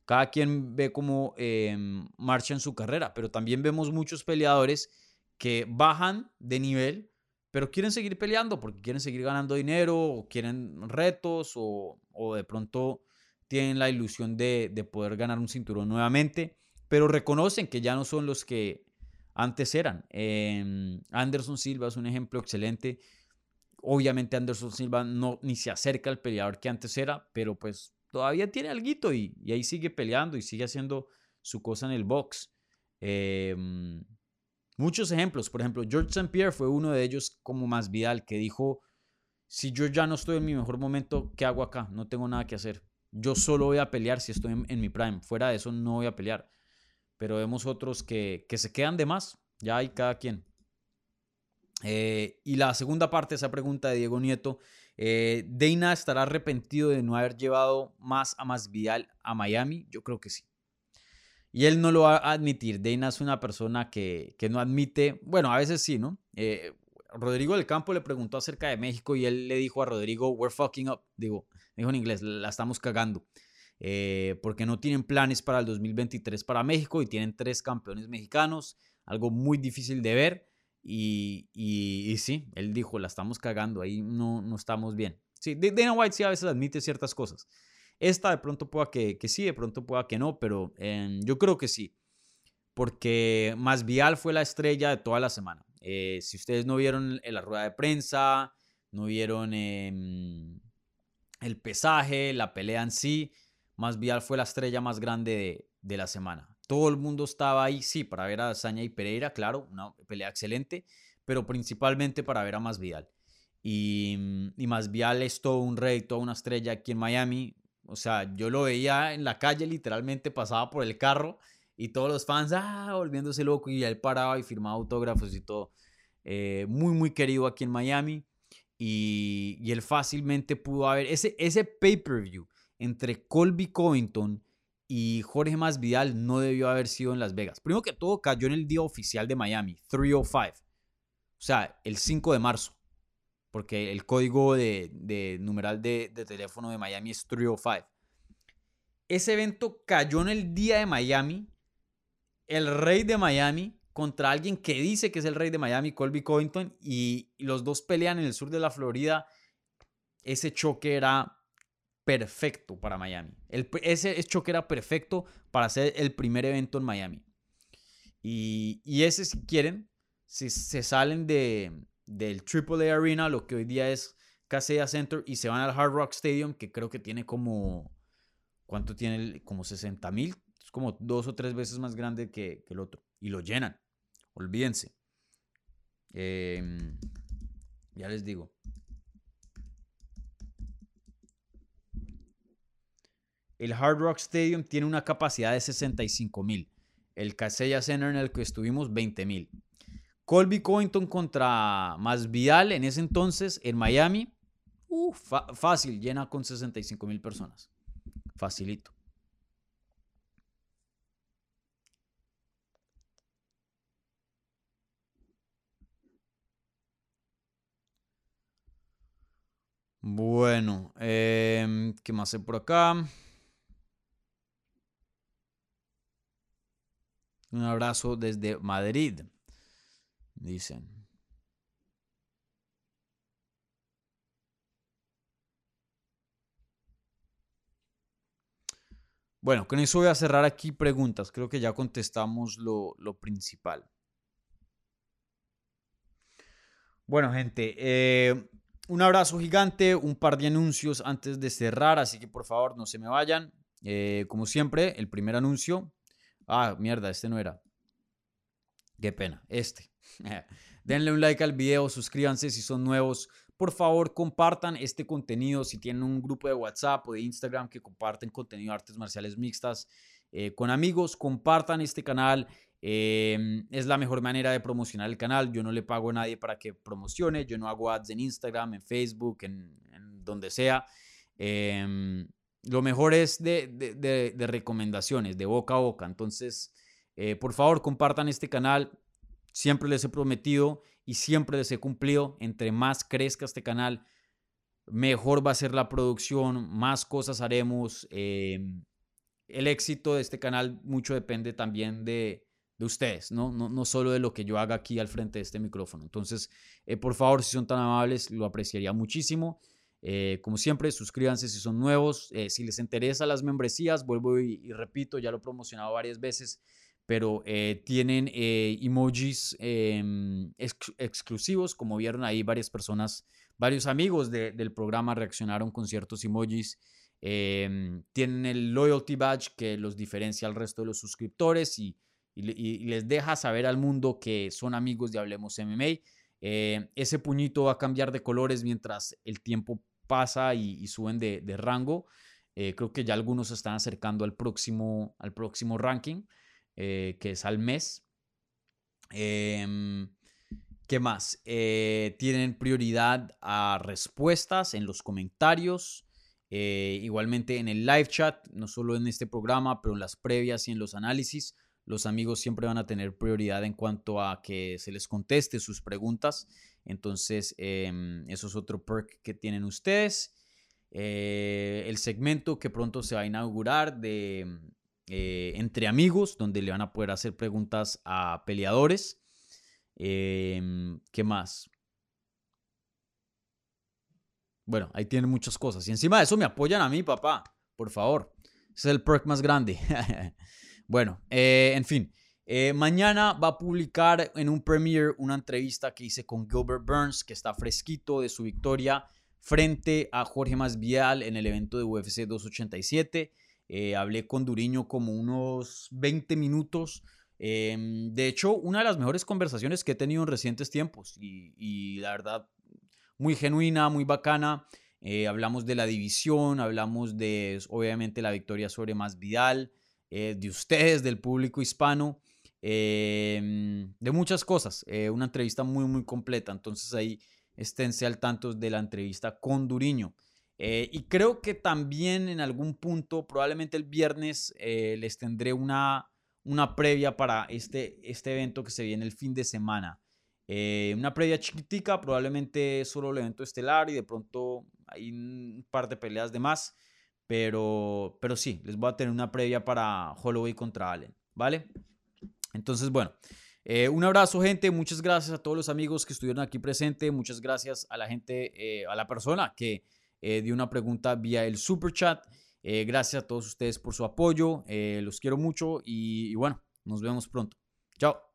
cada quien ve cómo em, marcha en su carrera, pero también vemos muchos peleadores que bajan de nivel, pero quieren seguir peleando porque quieren seguir ganando dinero o quieren retos o, de pronto tienen la ilusión de, de, poder ganar un cinturón nuevamente, pero reconocen que ya no son los que antes eran. Em, Anderson Silva es un ejemplo excelente Obviamente Anderson Silva no ni se acerca al peleador que antes era, pero pues todavía tiene algo y, y ahí sigue peleando y sigue haciendo su cosa en el box. Em, muchos ejemplos, por ejemplo, George St. Pierre fue uno de ellos como más Vidal que dijo, si yo ya no estoy en mi mejor momento, ¿qué hago acá? No tengo nada que hacer. Yo solo voy a pelear si estoy en, mi prime. Fuera de eso no voy a pelear. Pero vemos otros que, que se quedan de más. Ya hay cada quien. Eh, y la segunda parte de esa pregunta de Diego Nieto, eh, ¿Deina estará arrepentido de no haber llevado más a Masvidal a Miami? Yo creo que sí. Y él no lo va a admitir. Deina es una persona que, que no admite, bueno, a veces sí, ¿no? Eh, Rodrigo del Campo le preguntó acerca de México y él le dijo a Rodrigo, we're fucking up. Digo, dijo en inglés, la estamos cagando. porque no tienen planes para el 2023 para México y tienen tres campeones mexicanos, algo muy difícil de ver. Y, sí, él dijo, la estamos cagando, ahí no, no estamos bien. Sí, Dana White sí a veces admite ciertas cosas. Esta de pronto pueda que, que sí, de pronto pueda que no, pero em, yo creo que sí. Porque Masvial fue la estrella de toda la semana. Eh, si ustedes no vieron la rueda de prensa, no vieron em, el pesaje, la pelea en sí, Masvial fue la estrella más grande de, de la semana. Todo el mundo estaba ahí, sí, para ver a Saña y Pereira, claro, una pelea excelente, pero principalmente para ver a Masvidal. Y, mm, y Masvidal es todo un rey, toda una estrella aquí en Miami. O sea, yo lo veía en la calle, literalmente pasaba por el carro y todos los fans, ah, volviéndose loco, y él paraba y firmaba autógrafos y todo. Eh, muy, muy querido aquí en Miami. Y, y él fácilmente pudo haber, ese, ese pay-per-view entre Colby Covington y Jorge Masvidal no debió haber sido en Las Vegas. Primero que todo, cayó en el día oficial de Miami, 305. O sea, el 5 de marzo. Porque el código de, numeral de, teléfono de Miami es 305. Ese evento cayó en el día de Miami. El rey de Miami contra alguien que dice que es el rey de Miami, Colby Covington. Y los dos pelean en el sur de la Florida. Ese choque era perfecto para Miami. ese choque era perfecto para hacer el primer evento en Miami. Y, ese, si quieren, si se salen de, del AAA Arena, lo que hoy día es Casella Center, y se van al Hard Rock Stadium, que creo que tiene como. ¿Cuánto tiene? Como 60 mil. Es como dos o tres veces más grande que, el otro. Y lo llenan. Olvídense. Em, ya les digo. El Hard Rock Stadium tiene una capacidad de 65 mil. El Casella Center en el que estuvimos, 20 mil. Colby Covington contra Masvidal en ese entonces en Miami. Uh, fácil, llena con 65 mil personas. Facilito. Bueno, eh, ¿qué más hay por acá? Un abrazo desde Madrid, dicen. Bueno, con eso voy a cerrar aquí preguntas. Creo que ya contestamos lo, principal. Bueno, gente, eh, un abrazo gigante, un par de anuncios antes de cerrar, así que por favor no se me vayan. Eh, como siempre, el primer anuncio. Ah, mierda, este no era. Qué pena, este. Denle un like al video, suscríbanse si son nuevos. Por favor, compartan este contenido. Si tienen un grupo de WhatsApp o de Instagram que comparten contenido de artes marciales mixtas eh, con amigos, compartan este canal. Em, es la mejor manera de promocionar el canal. Yo no le pago a nadie para que promocione. Yo no hago ads en Instagram, en Facebook, en, donde sea. Em, lo mejor es de, recomendaciones, de boca a boca. Entonces, eh, por favor, compartan este canal. Siempre les he prometido y siempre les he cumplido. Entre más crezca este canal, mejor va a ser la producción, más cosas haremos. Em, el éxito de este canal mucho depende también de, ustedes, ¿no? ¿no? No, solo de lo que yo haga aquí al frente de este micrófono. Entonces, eh, por favor, si son tan amables, lo apreciaría muchísimo. Eh, como siempre, suscríbanse si son nuevos. Eh, si les interesa las membresías, vuelvo y, repito, ya lo he promocionado varias veces pero eh, tienen eh, emojis em, exclusivos, como vieron ahí varias personas, varios amigos del programa reaccionaron con ciertos emojis. Em, tienen el loyalty badge que los diferencia al resto de los suscriptores y, les deja saber al mundo que son amigos de Hablemos MMA. Eh, ese puñito va a cambiar de colores mientras el tiempo pasa y, suben de, rango. creo que ya algunos están acercando al próximo, al próximo ranking. Eh, que es al mes. Em, ¿Qué más? Eh, tienen prioridad a respuestas en los comentarios. Eh, igualmente en el live chat, no solo en este programa, pero en las previas y en los análisis, los amigos siempre van a tener prioridad en cuanto a que se les conteste sus preguntas. Entonces, em, eso es otro perk que tienen ustedes. el segmento que pronto se va a inaugurar de eh, entre amigos, donde le van a poder hacer preguntas a peleadores. Em, ¿Qué más? Bueno, ahí tienen muchas cosas. Y encima de eso me apoyan a mí, papá. Por favor. Ese es el perk más grande. bueno, eh, en fin. Eh, mañana va a publicar en un premiere una entrevista que hice con Gilbert Burns, que está fresquito de su victoria frente a Jorge Masvial en el evento de UFC 287. Eh, hablé con Duriño como unos 20 minutos. Em, de hecho, una de las mejores conversaciones que he tenido en recientes tiempos y, la verdad, muy genuina, muy bacana. Eh, hablamos de la división, hablamos de, obviamente, la victoria sobre Masvidal, eh, de ustedes, del público hispano, em, de muchas cosas. una entrevista muy, muy completa. Entonces ahí esténse al tanto de la entrevista con Duriño. Eh, y creo que también en algún punto, probablemente el viernes, eh, les tendré una, una previa para este, este evento que se viene el fin de semana. Eh, una previa chiquitica, probablemente solo el evento estelar y de pronto hay un par de peleas de más. Pero, pero sí, les voy a tener una previa para Holloway contra Allen, ¿vale? Entonces, bueno, un abrazo, gente. Muchas gracias a todos los amigos que estuvieron aquí presentes. Muchas gracias a la gente, a la persona que eh, de una pregunta vía el super chat. Eh, gracias a todos ustedes por su apoyo. Eh, los quiero mucho y bueno, nos vemos pronto. Chao.